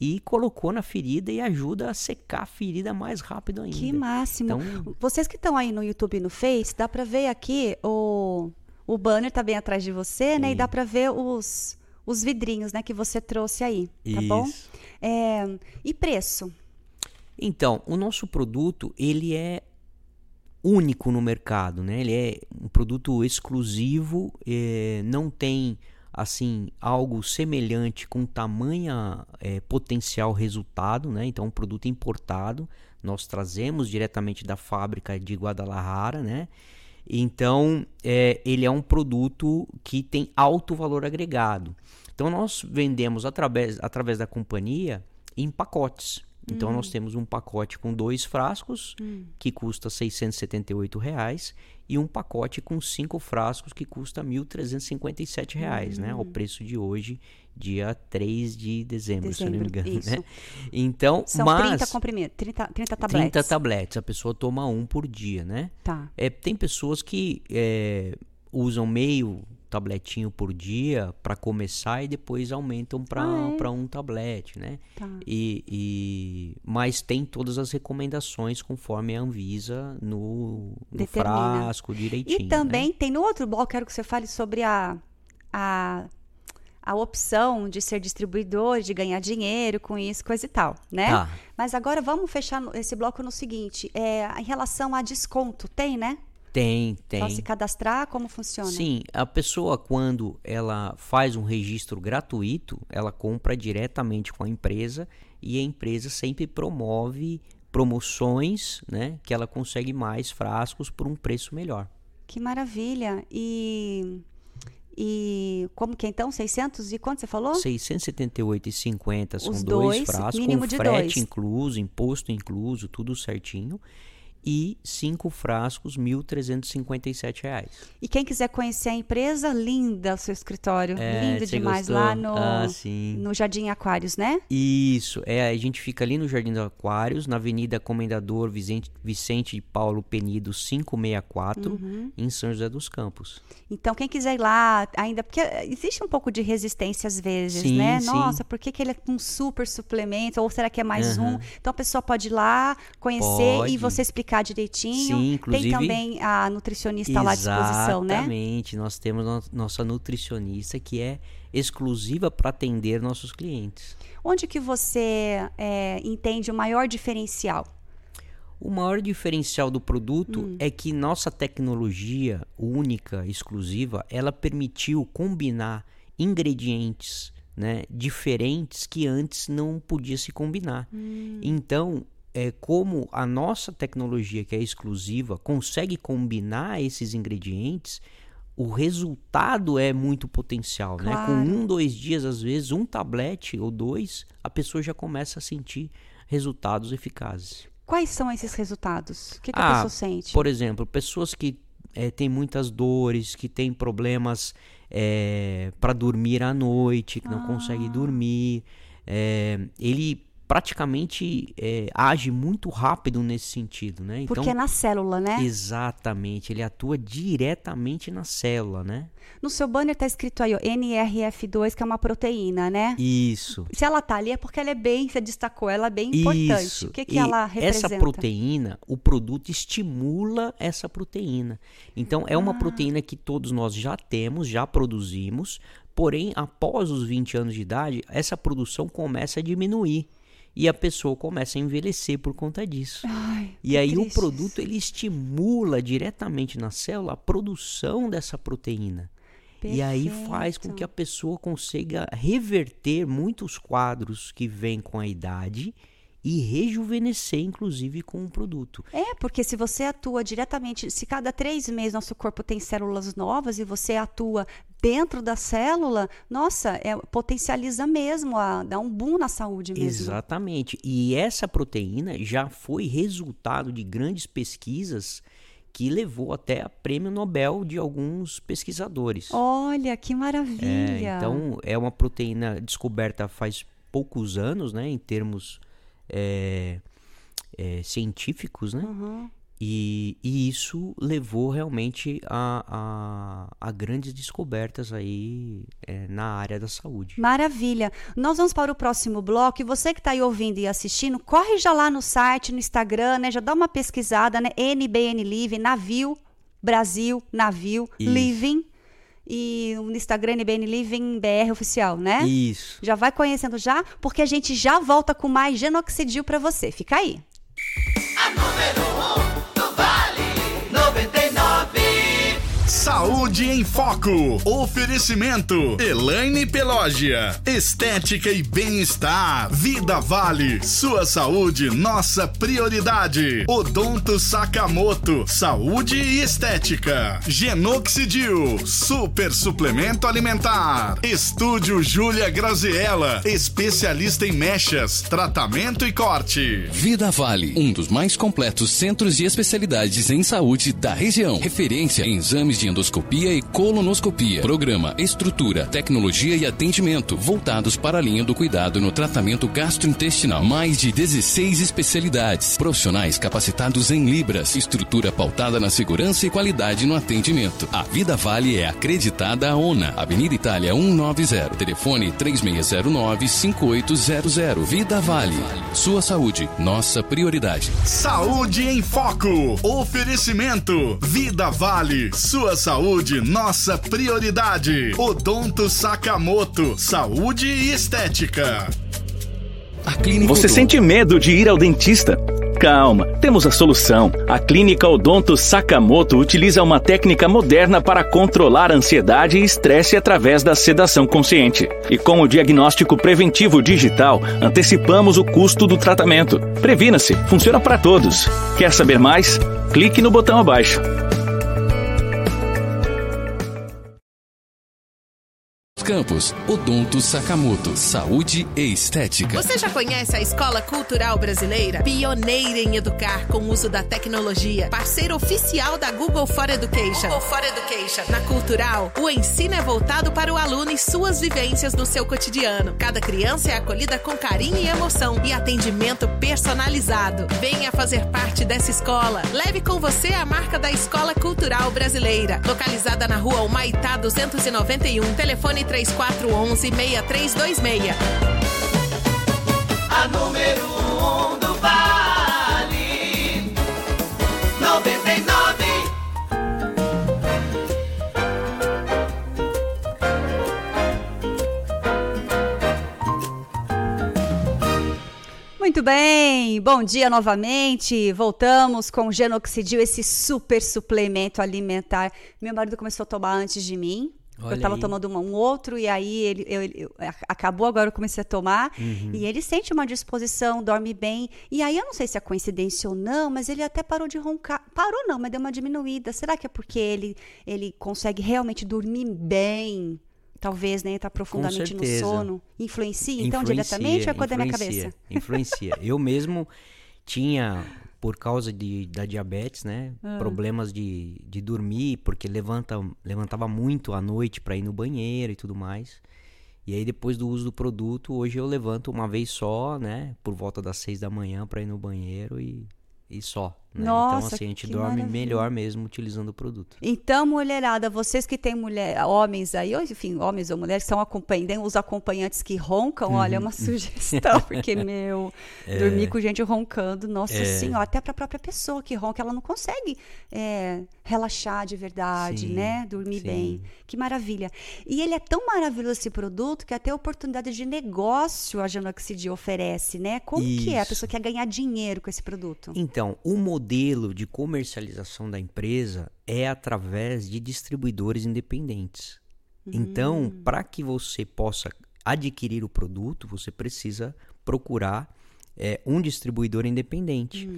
e colocou na ferida e ajuda a secar a ferida mais rápido ainda. Que máximo. Então- Vocês que estão aí no YouTube e no Face, dá pra ver aqui o, o banner tá bem atrás de você, né? E Sim. dá pra ver os, os vidrinhos, né, que você trouxe aí, tá bom? Isso. É, e preço? Então, o nosso produto, ele é único no mercado, né? Ele é um produto exclusivo, eh, não tem assim algo semelhante com tamanha eh, potencial resultado, né? Então, um produto importado, nós trazemos diretamente da fábrica de Guadalajara, né? Então, eh, ele é um produto que tem alto valor agregado. Então, nós vendemos através, através da companhia em pacotes. Então, nós temos um pacote com dois frascos, que custa 678 reais, e um pacote com cinco frascos, que custa 1.357 reais, né? Ao preço de hoje, dia 3 de dezembro, se eu não me Dezembro, engano, isso. né? Então, São mas... 30 comprimidos, 30, 30 tabletes. 30 tabletes, a pessoa toma um por dia, né? Tá. É, tem pessoas que é, usam meio tabletinho por dia para começar e depois aumentam para Ah, é? um tablete, né? Tá. E, e- mas tem todas as recomendações conforme a Anvisa no, no frasco direitinho. E né? também tem no outro bloco, quero que você fale sobre a, a, a opção de ser distribuidor, de ganhar dinheiro com isso, coisa e tal, né? Tá. Mas agora vamos fechar esse bloco no seguinte: é, em relação a desconto, tem, né? Tem, tem. Só se cadastrar, como funciona? Sim, a pessoa quando ela faz um registro gratuito, ela compra diretamente com a empresa e a empresa sempre promove promoções, né, que ela consegue mais frascos por um preço melhor. Que maravilha. E, e como que é então? 600 e quanto você falou? 678,50 são Os dois, dois, frascos mínimo com frete dois. incluso, imposto incluso, tudo certinho. E cinco frascos, 1.357 reais. E quem quiser conhecer a empresa, linda o seu escritório. É, Lindo demais gostou? lá no, Ah, no Jardim Aquários, né? Isso, é, a gente fica ali no Jardim dos Aquários, na Avenida Comendador Vicente, Vicente de Paulo Penido 564, Uhum. em São José dos Campos. Então, quem quiser ir lá, ainda. Porque existe um pouco de resistência às vezes, Sim, né? sim. Nossa, por que, que ele é um super suplemento? Ou será que é mais um? Aham. Então, a pessoa pode ir lá, conhecer Pode. e você explicar direitinho. Sim, inclusive- Tem também a nutricionista lá à disposição, né? Exatamente, nós temos no- nossa nutricionista que é exclusiva para atender nossos clientes. Onde que você é, entende o maior diferencial? O maior diferencial do produto Hum. é que nossa tecnologia única, exclusiva, ela permitiu combinar ingredientes né, diferentes que antes não podia se combinar. Então, é, como a nossa tecnologia, que é exclusiva, consegue combinar esses ingredientes, o resultado é muito potencial. Né? Com Claro. um, dois dias, às vezes, um tablete ou dois, a pessoa já começa a sentir resultados eficazes. Quais são esses resultados? O que, que a Ah, pessoa sente? Por exemplo, pessoas que eh, têm muitas dores, que têm problemas para dormir à noite, que não Ah. conseguem dormir, eh, ele praticamente eh, age muito rápido nesse sentido, né? Então, Porque é na célula, né? exatamente, ele atua diretamente na célula, né? No seu banner tá escrito aí, ó, NRF2, que é uma proteína, né? Isso. Se ela tá ali é porque ela é bem, você destacou, ela é bem importante. Isso. O que, que E ela representa? Essa proteína, o produto estimula essa proteína. Então, é Ah. uma proteína que todos nós já temos, já produzimos, porém, após os 20 anos de idade, essa produção começa a diminuir. E a pessoa começa a envelhecer por conta disso. Ai, E aí o triste produto isso. ele estimula diretamente na célula a produção dessa proteína. E aí faz com que a pessoa consiga reverter muitos quadros que vêm com a idade e rejuvenescer, inclusive, com o produto. É, porque se você atua diretamente, se cada três meses nosso corpo tem células novas e você atua dentro da célula, nossa, é, potencializa mesmo, a, dá um boom na saúde mesmo. Exatamente. E essa proteína já foi resultado de grandes pesquisas que levou até a prêmio Nobel de alguns pesquisadores. Olha, que É, maravilha. então, é uma proteína descoberta faz poucos anos, né, em termos é, é, científicos, né? Uhum. E, e isso levou realmente a, a, a grandes descobertas aí é, na área da saúde. Maravilha. Nós vamos para o próximo bloco. E você que está aí ouvindo e assistindo, corre já lá no site, no Instagram, né? Já dá uma pesquisada, né? NBN Living, Navio, Brasil, Navio, Isso. Living. E no Instagram, NBN Living BR Oficial, né? Isso. Já vai conhecendo já, porque a gente já volta com mais Genoxidil para você. Fica aí. A número Saúde em Foco. Oferecimento. Elaine Pelógia. Estética e bem-estar. Vida Vale. Sua saúde, nossa prioridade. Odonto Sakamoto. Saúde e estética. Genoxidil. Super suplemento alimentar. Estúdio Júlia Graziella. Especialista em mechas, tratamento e corte. Vida Vale, um dos mais completos centros de especialidades em saúde da região. Referência em exames de endoscopia e colonoscopia. Programa, estrutura, tecnologia e atendimento voltados para a linha do cuidado no tratamento gastrointestinal. Mais de 16 especialidades. Profissionais capacitados em Libras. Estrutura pautada na segurança e qualidade no atendimento. A Vida Vale é acreditada à ONA. Avenida Itália 190. Telefone 3619-5800. Vida Vale. Sua saúde, nossa prioridade. Saúde em Foco. Oferecimento. Vida Vale. Sua Sua saúde, nossa prioridade. Odonto Sakamoto. Saúde e estética. Você sente medo de ir ao dentista? Calma, temos a solução. A Clínica Odonto Sakamoto utiliza uma técnica moderna para controlar ansiedade e estresse através da sedação consciente. E com o diagnóstico preventivo digital, antecipamos o custo do tratamento. Previna-se, funciona para todos. Quer saber mais? Clique no botão abaixo. Campos, Odonto Sakamoto, Saúde e Estética. Você já conhece a Escola Cultural Brasileira? Pioneira em educar com o uso da tecnologia. Parceiro oficial da Google for Education. Google for Education. Na Cultural, o ensino é voltado para o aluno e suas vivências no seu cotidiano. Cada criança é acolhida com carinho e emoção e atendimento personalizado. Venha fazer parte dessa escola. Leve com você a marca da Escola Cultural Brasileira. Localizada na rua Humaitá 291. Telefone 3411 6326. A número 1 um do Vale 99. Muito bem, bom dia novamente. Voltamos com o Genoxidil, esse super suplemento alimentar. Meu marido começou a tomar antes de mim. Eu Olha estava aí. tomando uma- um outro e aí ele, eu- eu- acabou agora eu comecei a tomar Uhum. e ele sente uma disposição, dorme bem. E aí eu não sei se é coincidência ou não, mas ele até parou de roncar. Parou não, mas deu uma diminuída. Será que é porque ele ele consegue realmente dormir bem? Talvez, né, entrar profundamente no sono. Influencia, então, Influencia, diretamente ou é coisa da minha cabeça? Influencia. Eu mesmo tinha, por causa de, da diabetes, né? Ah. Problemas de, de dormir, porque levanta, levantava muito à noite para ir no banheiro e tudo mais. E aí, depois do uso do produto, hoje eu levanto uma vez só, né? Por volta das seis da manhã para ir no banheiro e, e só. Né? Nossa, então, assim, a gente dorme maravilha. melhor mesmo utilizando o produto. Então, mulherada, vocês que têm mulher, homens aí, ou enfim, homens ou mulheres que são acompanhantes, os acompanhantes que roncam, olha, é Uhum. uma sugestão, porque, meu, É. dormir com gente roncando, nossa senhora, até para a própria pessoa que ronca, ela não consegue é, relaxar de verdade, Sim, né? Dormir sim. bem. Que maravilha. E ele é tão maravilhoso esse produto que até oportunidade de negócio a Genoxidil oferece, né? Como que é? A Isso. pessoa quer ganhar dinheiro com esse produto. Então, o modelo de comercialização da empresa é através de distribuidores independentes. Então, para que você possa adquirir o produto, você precisa procurar é, um distribuidor independente.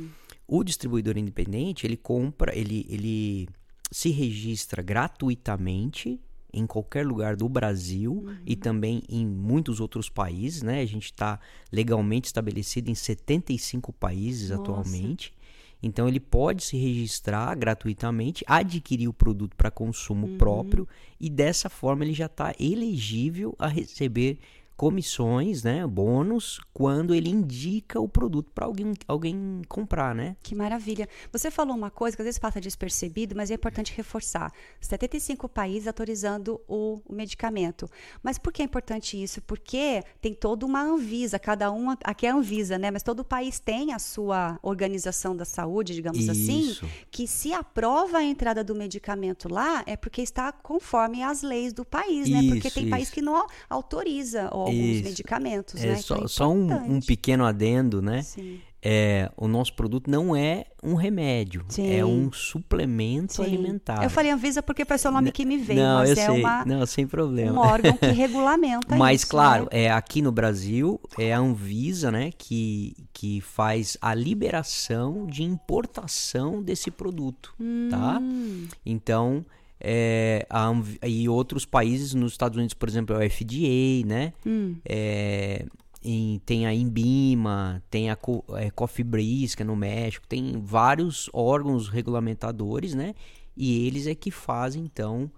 O distribuidor independente, ele compra, ele, ele se registra gratuitamente em qualquer lugar do Brasil e também em muitos outros países, né? A gente está legalmente estabelecido em 75 países Nossa. atualmente. Então ele pode se registrar gratuitamente, adquirir o produto para consumo próprio e dessa forma ele já está elegível a receber comissões, né, bônus, quando ele indica o produto para alguém, alguém comprar, né? Que maravilha. Você falou uma coisa que às vezes passa despercebido, mas é importante reforçar. 75 países autorizando o, o medicamento. Mas por que é importante isso? Porque tem toda uma Anvisa, cada um, aqui é a Anvisa, né? Mas todo país tem a sua organização da saúde, digamos assim, Isso. que se aprova a entrada do medicamento lá, é porque está conforme as leis do país, né? Porque Isso, tem país isso. que não autoriza alguns Isso. medicamentos, É né? só, é só um, um pequeno adendo, né? Sim. É, o nosso produto não é um remédio, Sim. é um suplemento Sim. alimentar. Eu falei Anvisa porque foi o nome que me veio, não, mas eu é sei, uma, não, sem problema. um órgão que regulamenta Mas isso. claro, né? é aqui no Brasil é a Anvisa, né, que, que faz a liberação de importação desse produto, tá? Hum. Então, é, a e outros países, nos Estados Unidos, por exemplo, é o FDA, né? Hum. É, em- tem a Imbima, tem a Co- é, que é no México, tem vários órgãos regulamentadores, né? E eles é que fazem, então,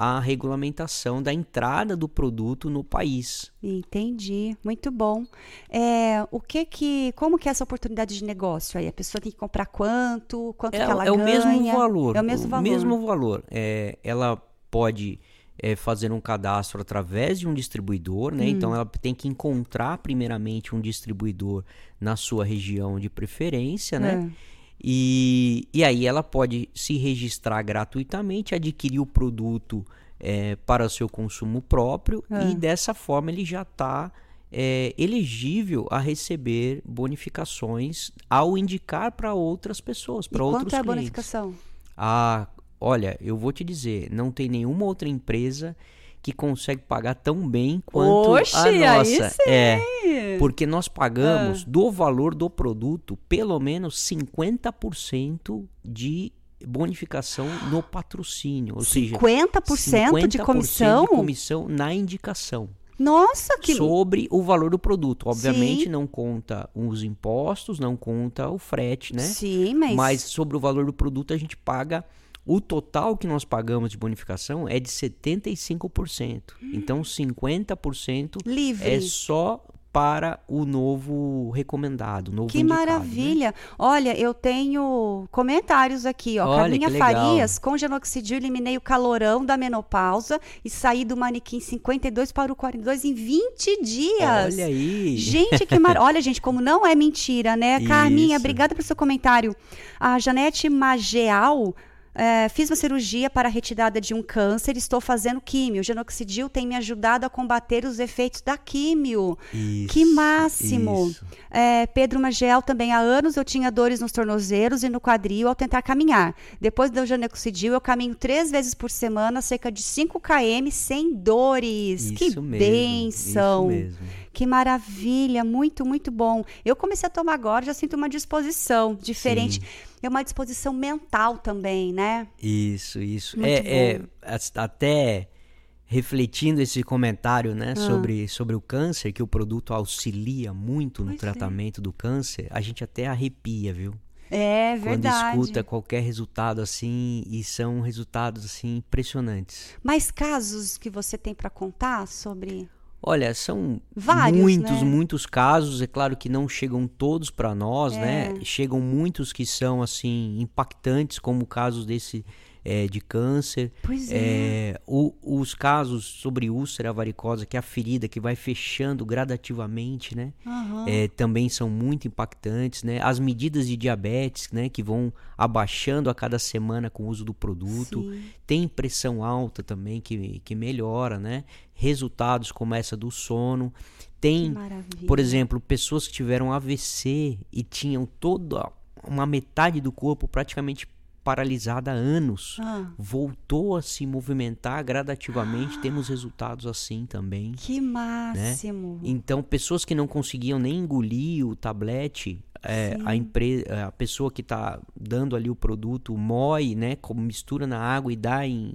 a regulamentação da entrada do produto no país. Entendi, muito bom. É, o que que, como que é essa oportunidade de negócio aí? A pessoa tem que comprar quanto? Quanto É, que ela é o ganha? mesmo valor. É o mesmo valor. mesmo valor. É, ela pode é, fazer um cadastro através de um distribuidor, né? Hum. Então ela tem que encontrar primeiramente um distribuidor na sua região de preferência, né? É. E, e aí ela pode se registrar gratuitamente, adquirir o produto é, para seu consumo próprio e dessa forma ele já está é, elegível a receber bonificações ao indicar para outras pessoas, para outros quanto é a clientes. bonificação? Ah, olha, eu vou te dizer, não tem nenhuma outra empresa que consegue pagar tão bem quanto a nossa. É, porque nós pagamos Ah. do valor do produto pelo menos 50% de bonificação no patrocínio, ou seja, 50%, de 50% comissão? de comissão na indicação Nossa, que. sobre o valor do produto. Obviamente Sim. não conta os impostos, não conta o frete, né? Sim, mas. Mas sobre o valor do produto a gente paga o total que nós pagamos de bonificação é de 75%. Então 50% Livre. é só para o novo recomendado, novo Que indicado, né? maravilha! Olha, eu tenho comentários aqui, ó. Olha, Carminha. Farias, com genoxidil, eliminei o calorão da menopausa e saí do manequim 52 para o 42 em 20 dias. Olha aí. Gente, que mar... Olha, gente, como não é mentira, né? Carminha, Isso. obrigada pelo seu comentário. A Janete Mageal. Eh, fiz uma cirurgia para a retirada de um câncer, estou fazendo químio. O genoxidil tem me ajudado a combater os efeitos da químio. que Isso, máximo! isso. É, Pedro Magel também há anos eu tinha dores nos tornozelos e no quadril ao tentar caminhar. Depois do genoxidil eu caminho três vezes por semana, cerca de 5 km sem dores. que Isso mesmo, benção! Isso mesmo. Que maravilha, muito, muito bom. Eu comecei a tomar agora, já sinto uma disposição diferente. É uma disposição mental também, né? Isso, isso. É, é, até refletindo esse comentário, né, Ah. sobre, sobre o câncer, que o produto auxilia muito no Pois é. tratamento do câncer, a gente até arrepia, viu? É Quando verdade. escuta qualquer resultado assim, e são resultados assim impressionantes. Mais casos que você tem para contar sobre? Olha, são Vários, muitos, né? muitos casos. É claro que não chegam todos para nós, né? É. Chegam muitos que são assim impactantes, como casos desse é, de câncer. Pois é. É, o- os casos sobre úlcera varicosa, que é a ferida que vai fechando gradativamente, né? Aham. É, também são muito impactantes, né? As medidas de diabetes, né? Que vão abaixando a cada semana com o uso do produto. Sim. Tem pressão alta também que, que melhora, né? Resultados como essa do sono. Tem, por exemplo, pessoas que tiveram AVC e tinham toda uma metade do corpo praticamente paralisada há anos. Ah, Voltou a se movimentar gradativamente. Temos resultados assim também. que máximo. Então, pessoas que não conseguiam nem engolir o tablete, é, a, empre- a pessoa que está dando ali o produto moe, né? Mistura na água e dá em,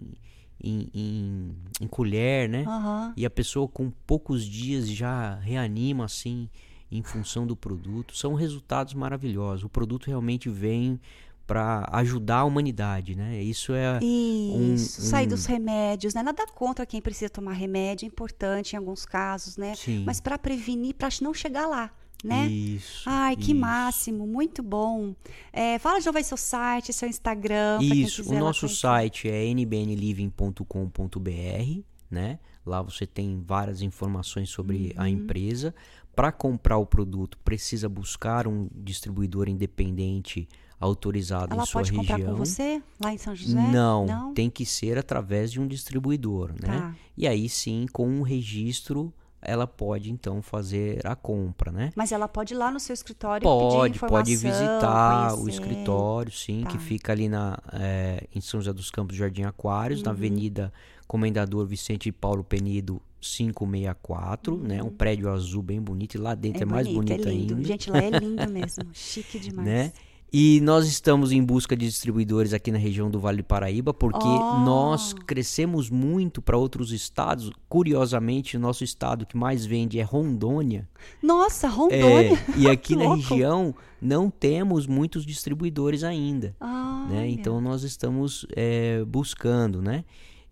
em, em- em colher, né? Aham. E a pessoa com poucos dias já reanima assim em função do produto. São resultados maravilhosos. O produto realmente vem para ajudar a humanidade, né? Isso é um- Isso, sair um- dos remédios, né? Nada contra quem precisa tomar remédio, é importante em alguns casos, né? Sim. Mas para prevenir, para não chegar lá, né? Isso. Ai, que isso. máximo, muito bom. É, fala de novo aí seu site, seu Instagram. Isso, o nosso site é nbnliving.com.br, né? Lá você tem várias informações sobre Uhum. a empresa. Para comprar o produto, precisa buscar um distribuidor independente autorizado Ela em sua pode comprar região. com você lá em São José? Não, Não? tem que ser através de um distribuidor, né? Tá. E aí sim, com um registro, ela pode então fazer a compra, né? Mas ela pode ir lá no seu escritório e Pode, pedir pode visitar o conhecer. escritório, sim, que Tá. fica ali na, eh, em São José dos Campos, Jardim Aquários, Uhum. na Avenida Comendador Vicente Paulo Penido 564, né? Um prédio azul bem bonito e lá dentro é, mais bonito, é lindo. ainda. Gente, lá é lindo mesmo. Chique demais. né? E nós estamos em busca de distribuidores aqui na região do Vale do Paraíba, porque Oh. nós crescemos muito para outros estados. Curiosamente, o nosso estado que mais vende é Rondônia. Nossa, Rondônia. É, e aqui na louco. região não temos muitos distribuidores ainda. né? Olha. Então nós estamos é, buscando, né?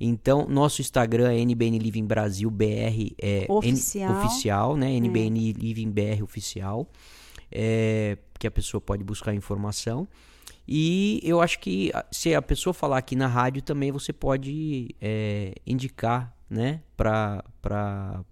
Então, nosso Instagram é NBN Living Brasil BR é, N- Oficial. oficial, né? NBN Living BR oficial. É, que a pessoa pode buscar informação. E eu acho que a- se a pessoa falar aqui na rádio também você pode é, indicar, né? Para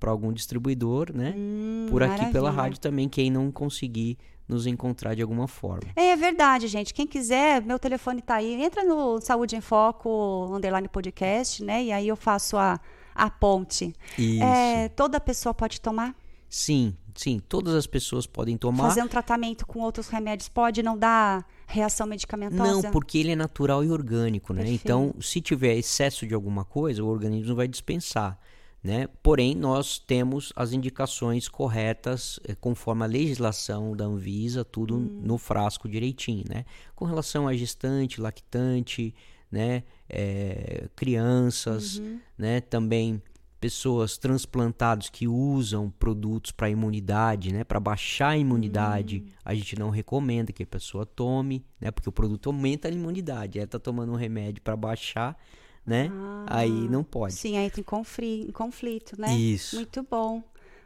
algum distribuidor, né? Hum, Por aqui pela maravilha. rádio também, quem não conseguir nos encontrar de alguma forma. É, é verdade, gente. Quem quiser, meu telefone tá aí. Entra no Saúde em Foco, underline podcast, né? E aí eu faço a, a ponte. Isso. É, toda pessoa pode tomar? Sim, sim. Todas as pessoas podem tomar. Fazer um tratamento com outros remédios pode não dar reação medicamentosa? Não, porque ele é natural e orgânico, né? Perfeito. Então, se tiver excesso de alguma coisa, o organismo vai dispensar. Né? Porém, nós temos as indicações corretas eh, conforme a legislação da Anvisa, tudo Hum. no frasco direitinho, né? Com relação a gestante, lactante, né? Eh, crianças, Uhum. né? Também pessoas transplantados que usam produtos para imunidade, né? Para baixar a imunidade, Hum. a gente não recomenda que a pessoa tome, né? Porque o produto aumenta a imunidade. Ela tá tomando um remédio para baixar, né? Aí não pode. Ah, Sim, aí entra em, confri- em conflito, né? Isso. Muito bom.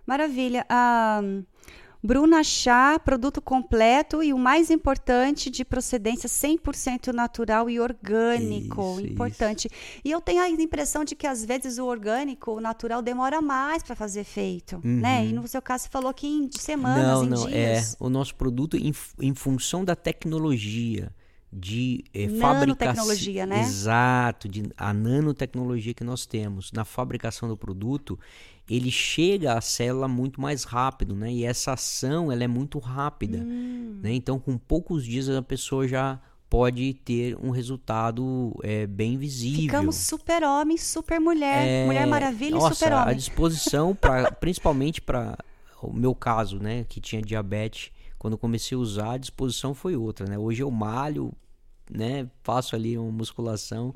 Maravilha. Ah, Bruna Chá, produto completo e o mais importante, de procedência 100% natural e orgânico. Isso, importante. E eu tenho a impressão de que às vezes o orgânico, o natural, demora mais para fazer efeito, né? E no seu caso você falou que em semanas, Uhum. não, em não, é dias. o nosso produto em, em função da tecnologia de eh, Nanotecnologia, fabricação. né? Exato, de, a nanotecnologia que nós temos na fabricação do produto, ele chega à célula muito mais rápido, né? E essa ação, ela é muito rápida, Hum. né? Então, com poucos dias a pessoa já pode ter um resultado eh, bem visível. Ficamos super-homem, super-mulher. É, Mulher Maravilha nossa, e super-homem. a disposição para principalmente para o meu caso, né, que tinha diabetes, quando comecei a usar, a disposição foi outra, né? Hoje eu malho, né, faço ali uma musculação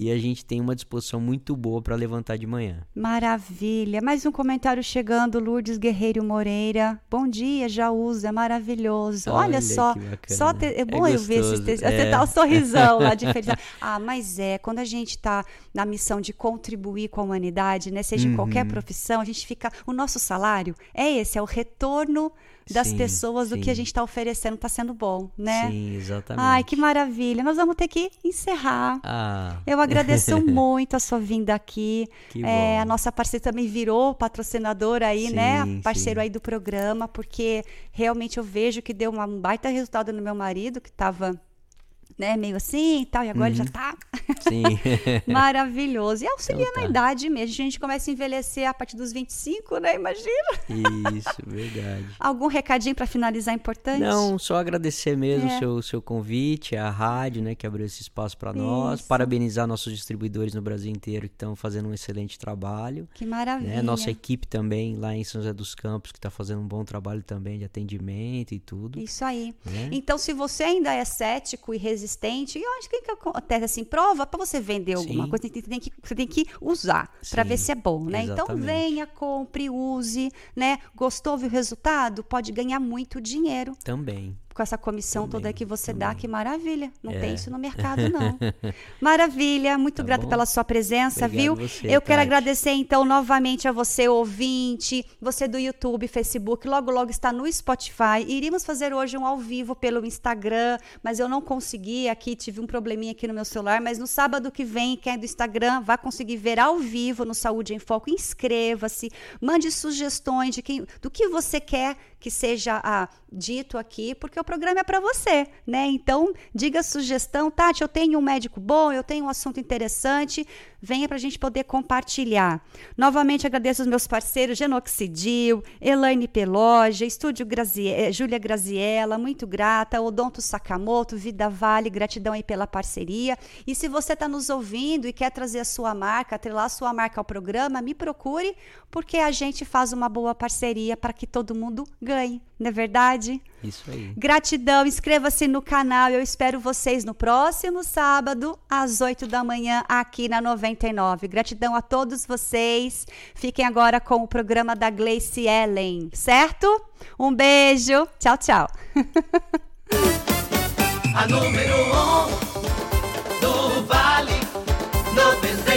e a gente tem uma disposição muito boa para levantar de manhã. Maravilha. Mais um comentário chegando, Lourdes Guerreiro Moreira. Bom dia, usa, é maravilhoso. Olha, Olha só, só te- é É bom eu ver esses textos. é. Você tá o sorrisão lá de felicidade. Ah, mas é, quando a gente está na missão de contribuir com a humanidade, né, seja em qualquer Uhum. profissão, a gente fica, o nosso salário é esse, é o retorno das Sim, pessoas do que a sim. gente está oferecendo, está sendo bom, né? Sim, exatamente. Ai, que maravilha. Nós vamos ter que encerrar. Ah, Eu agradeço muito a sua vinda aqui. Que É, bom. a nossa parceira também virou patrocinadora aí, né? Sim, Parceiro sim. aí do programa, porque realmente eu vejo que deu um baita resultado no meu marido, que estava né, meio assim e tal, e agora ele já Uhum. tá sim. maravilhoso. E auxilia Então na tá. idade mesmo. A gente começa a envelhecer a partir dos 25, né? Imagina. Isso, verdade. Algum recadinho para finalizar importante? Não, só agradecer mesmo o É. seu, seu convite, a rádio, né, que abriu esse espaço para nós. Parabenizar nossos distribuidores no Brasil inteiro que estão fazendo um excelente trabalho. Que maravilha. Né? Nossa equipe também lá em São José dos Campos, que está fazendo um bom trabalho também de atendimento e tudo. Isso aí. Né? Então, se você ainda é cético e resistente, eu acho que o que acontece assim, prova para você vender alguma Sim. coisa, você tem que, você tem que usar para ver se é bom, né? Então, exatamente. venha, compre, use, né? Gostou, viu o resultado? Pode ganhar muito dinheiro Também. Com essa comissão Também, toda que você dá, também. que maravilha. Não tem É. isso no mercado, não. maravilha, muito Tá grata bom. pela sua presença, Obrigado viu? você, Eu quero Tati. agradecer, então, novamente a você, ouvinte, você do YouTube, Facebook, logo, logo está no Spotify. Iríamos fazer hoje um ao vivo pelo Instagram, mas eu não consegui aqui, tive um probleminha aqui no meu celular, mas no sábado que vem, quem é do Instagram vai conseguir ver ao vivo no Saúde em Foco. Inscreva-se, mande sugestões de quem, do que você quer que seja ah, dito aqui, porque o programa é para você, né? Então, diga sugestão, Tati, eu tenho um médico bom, eu tenho um assunto interessante, venha para a gente poder compartilhar. Novamente agradeço os meus parceiros Genoxidil, Elaine Peloja, Estúdio Grazie eh, Júlia Graziella, muito grata, Odonto Sakamoto, Vida Vale, gratidão aí pela parceria. E se você está nos ouvindo e quer trazer a sua marca, atrelar a sua marca ao programa, me procure, porque a gente faz uma boa parceria para que todo mundo ganhe, não é verdade? Isso aí. Gratidão, inscreva-se no canal. Eu espero vocês no próximo sábado, às 8 da manhã, aqui na 99. Gratidão a todos vocês. Fiquem agora com o programa da Gleice Ellen, certo? Um beijo. Tchau, tchau. A 99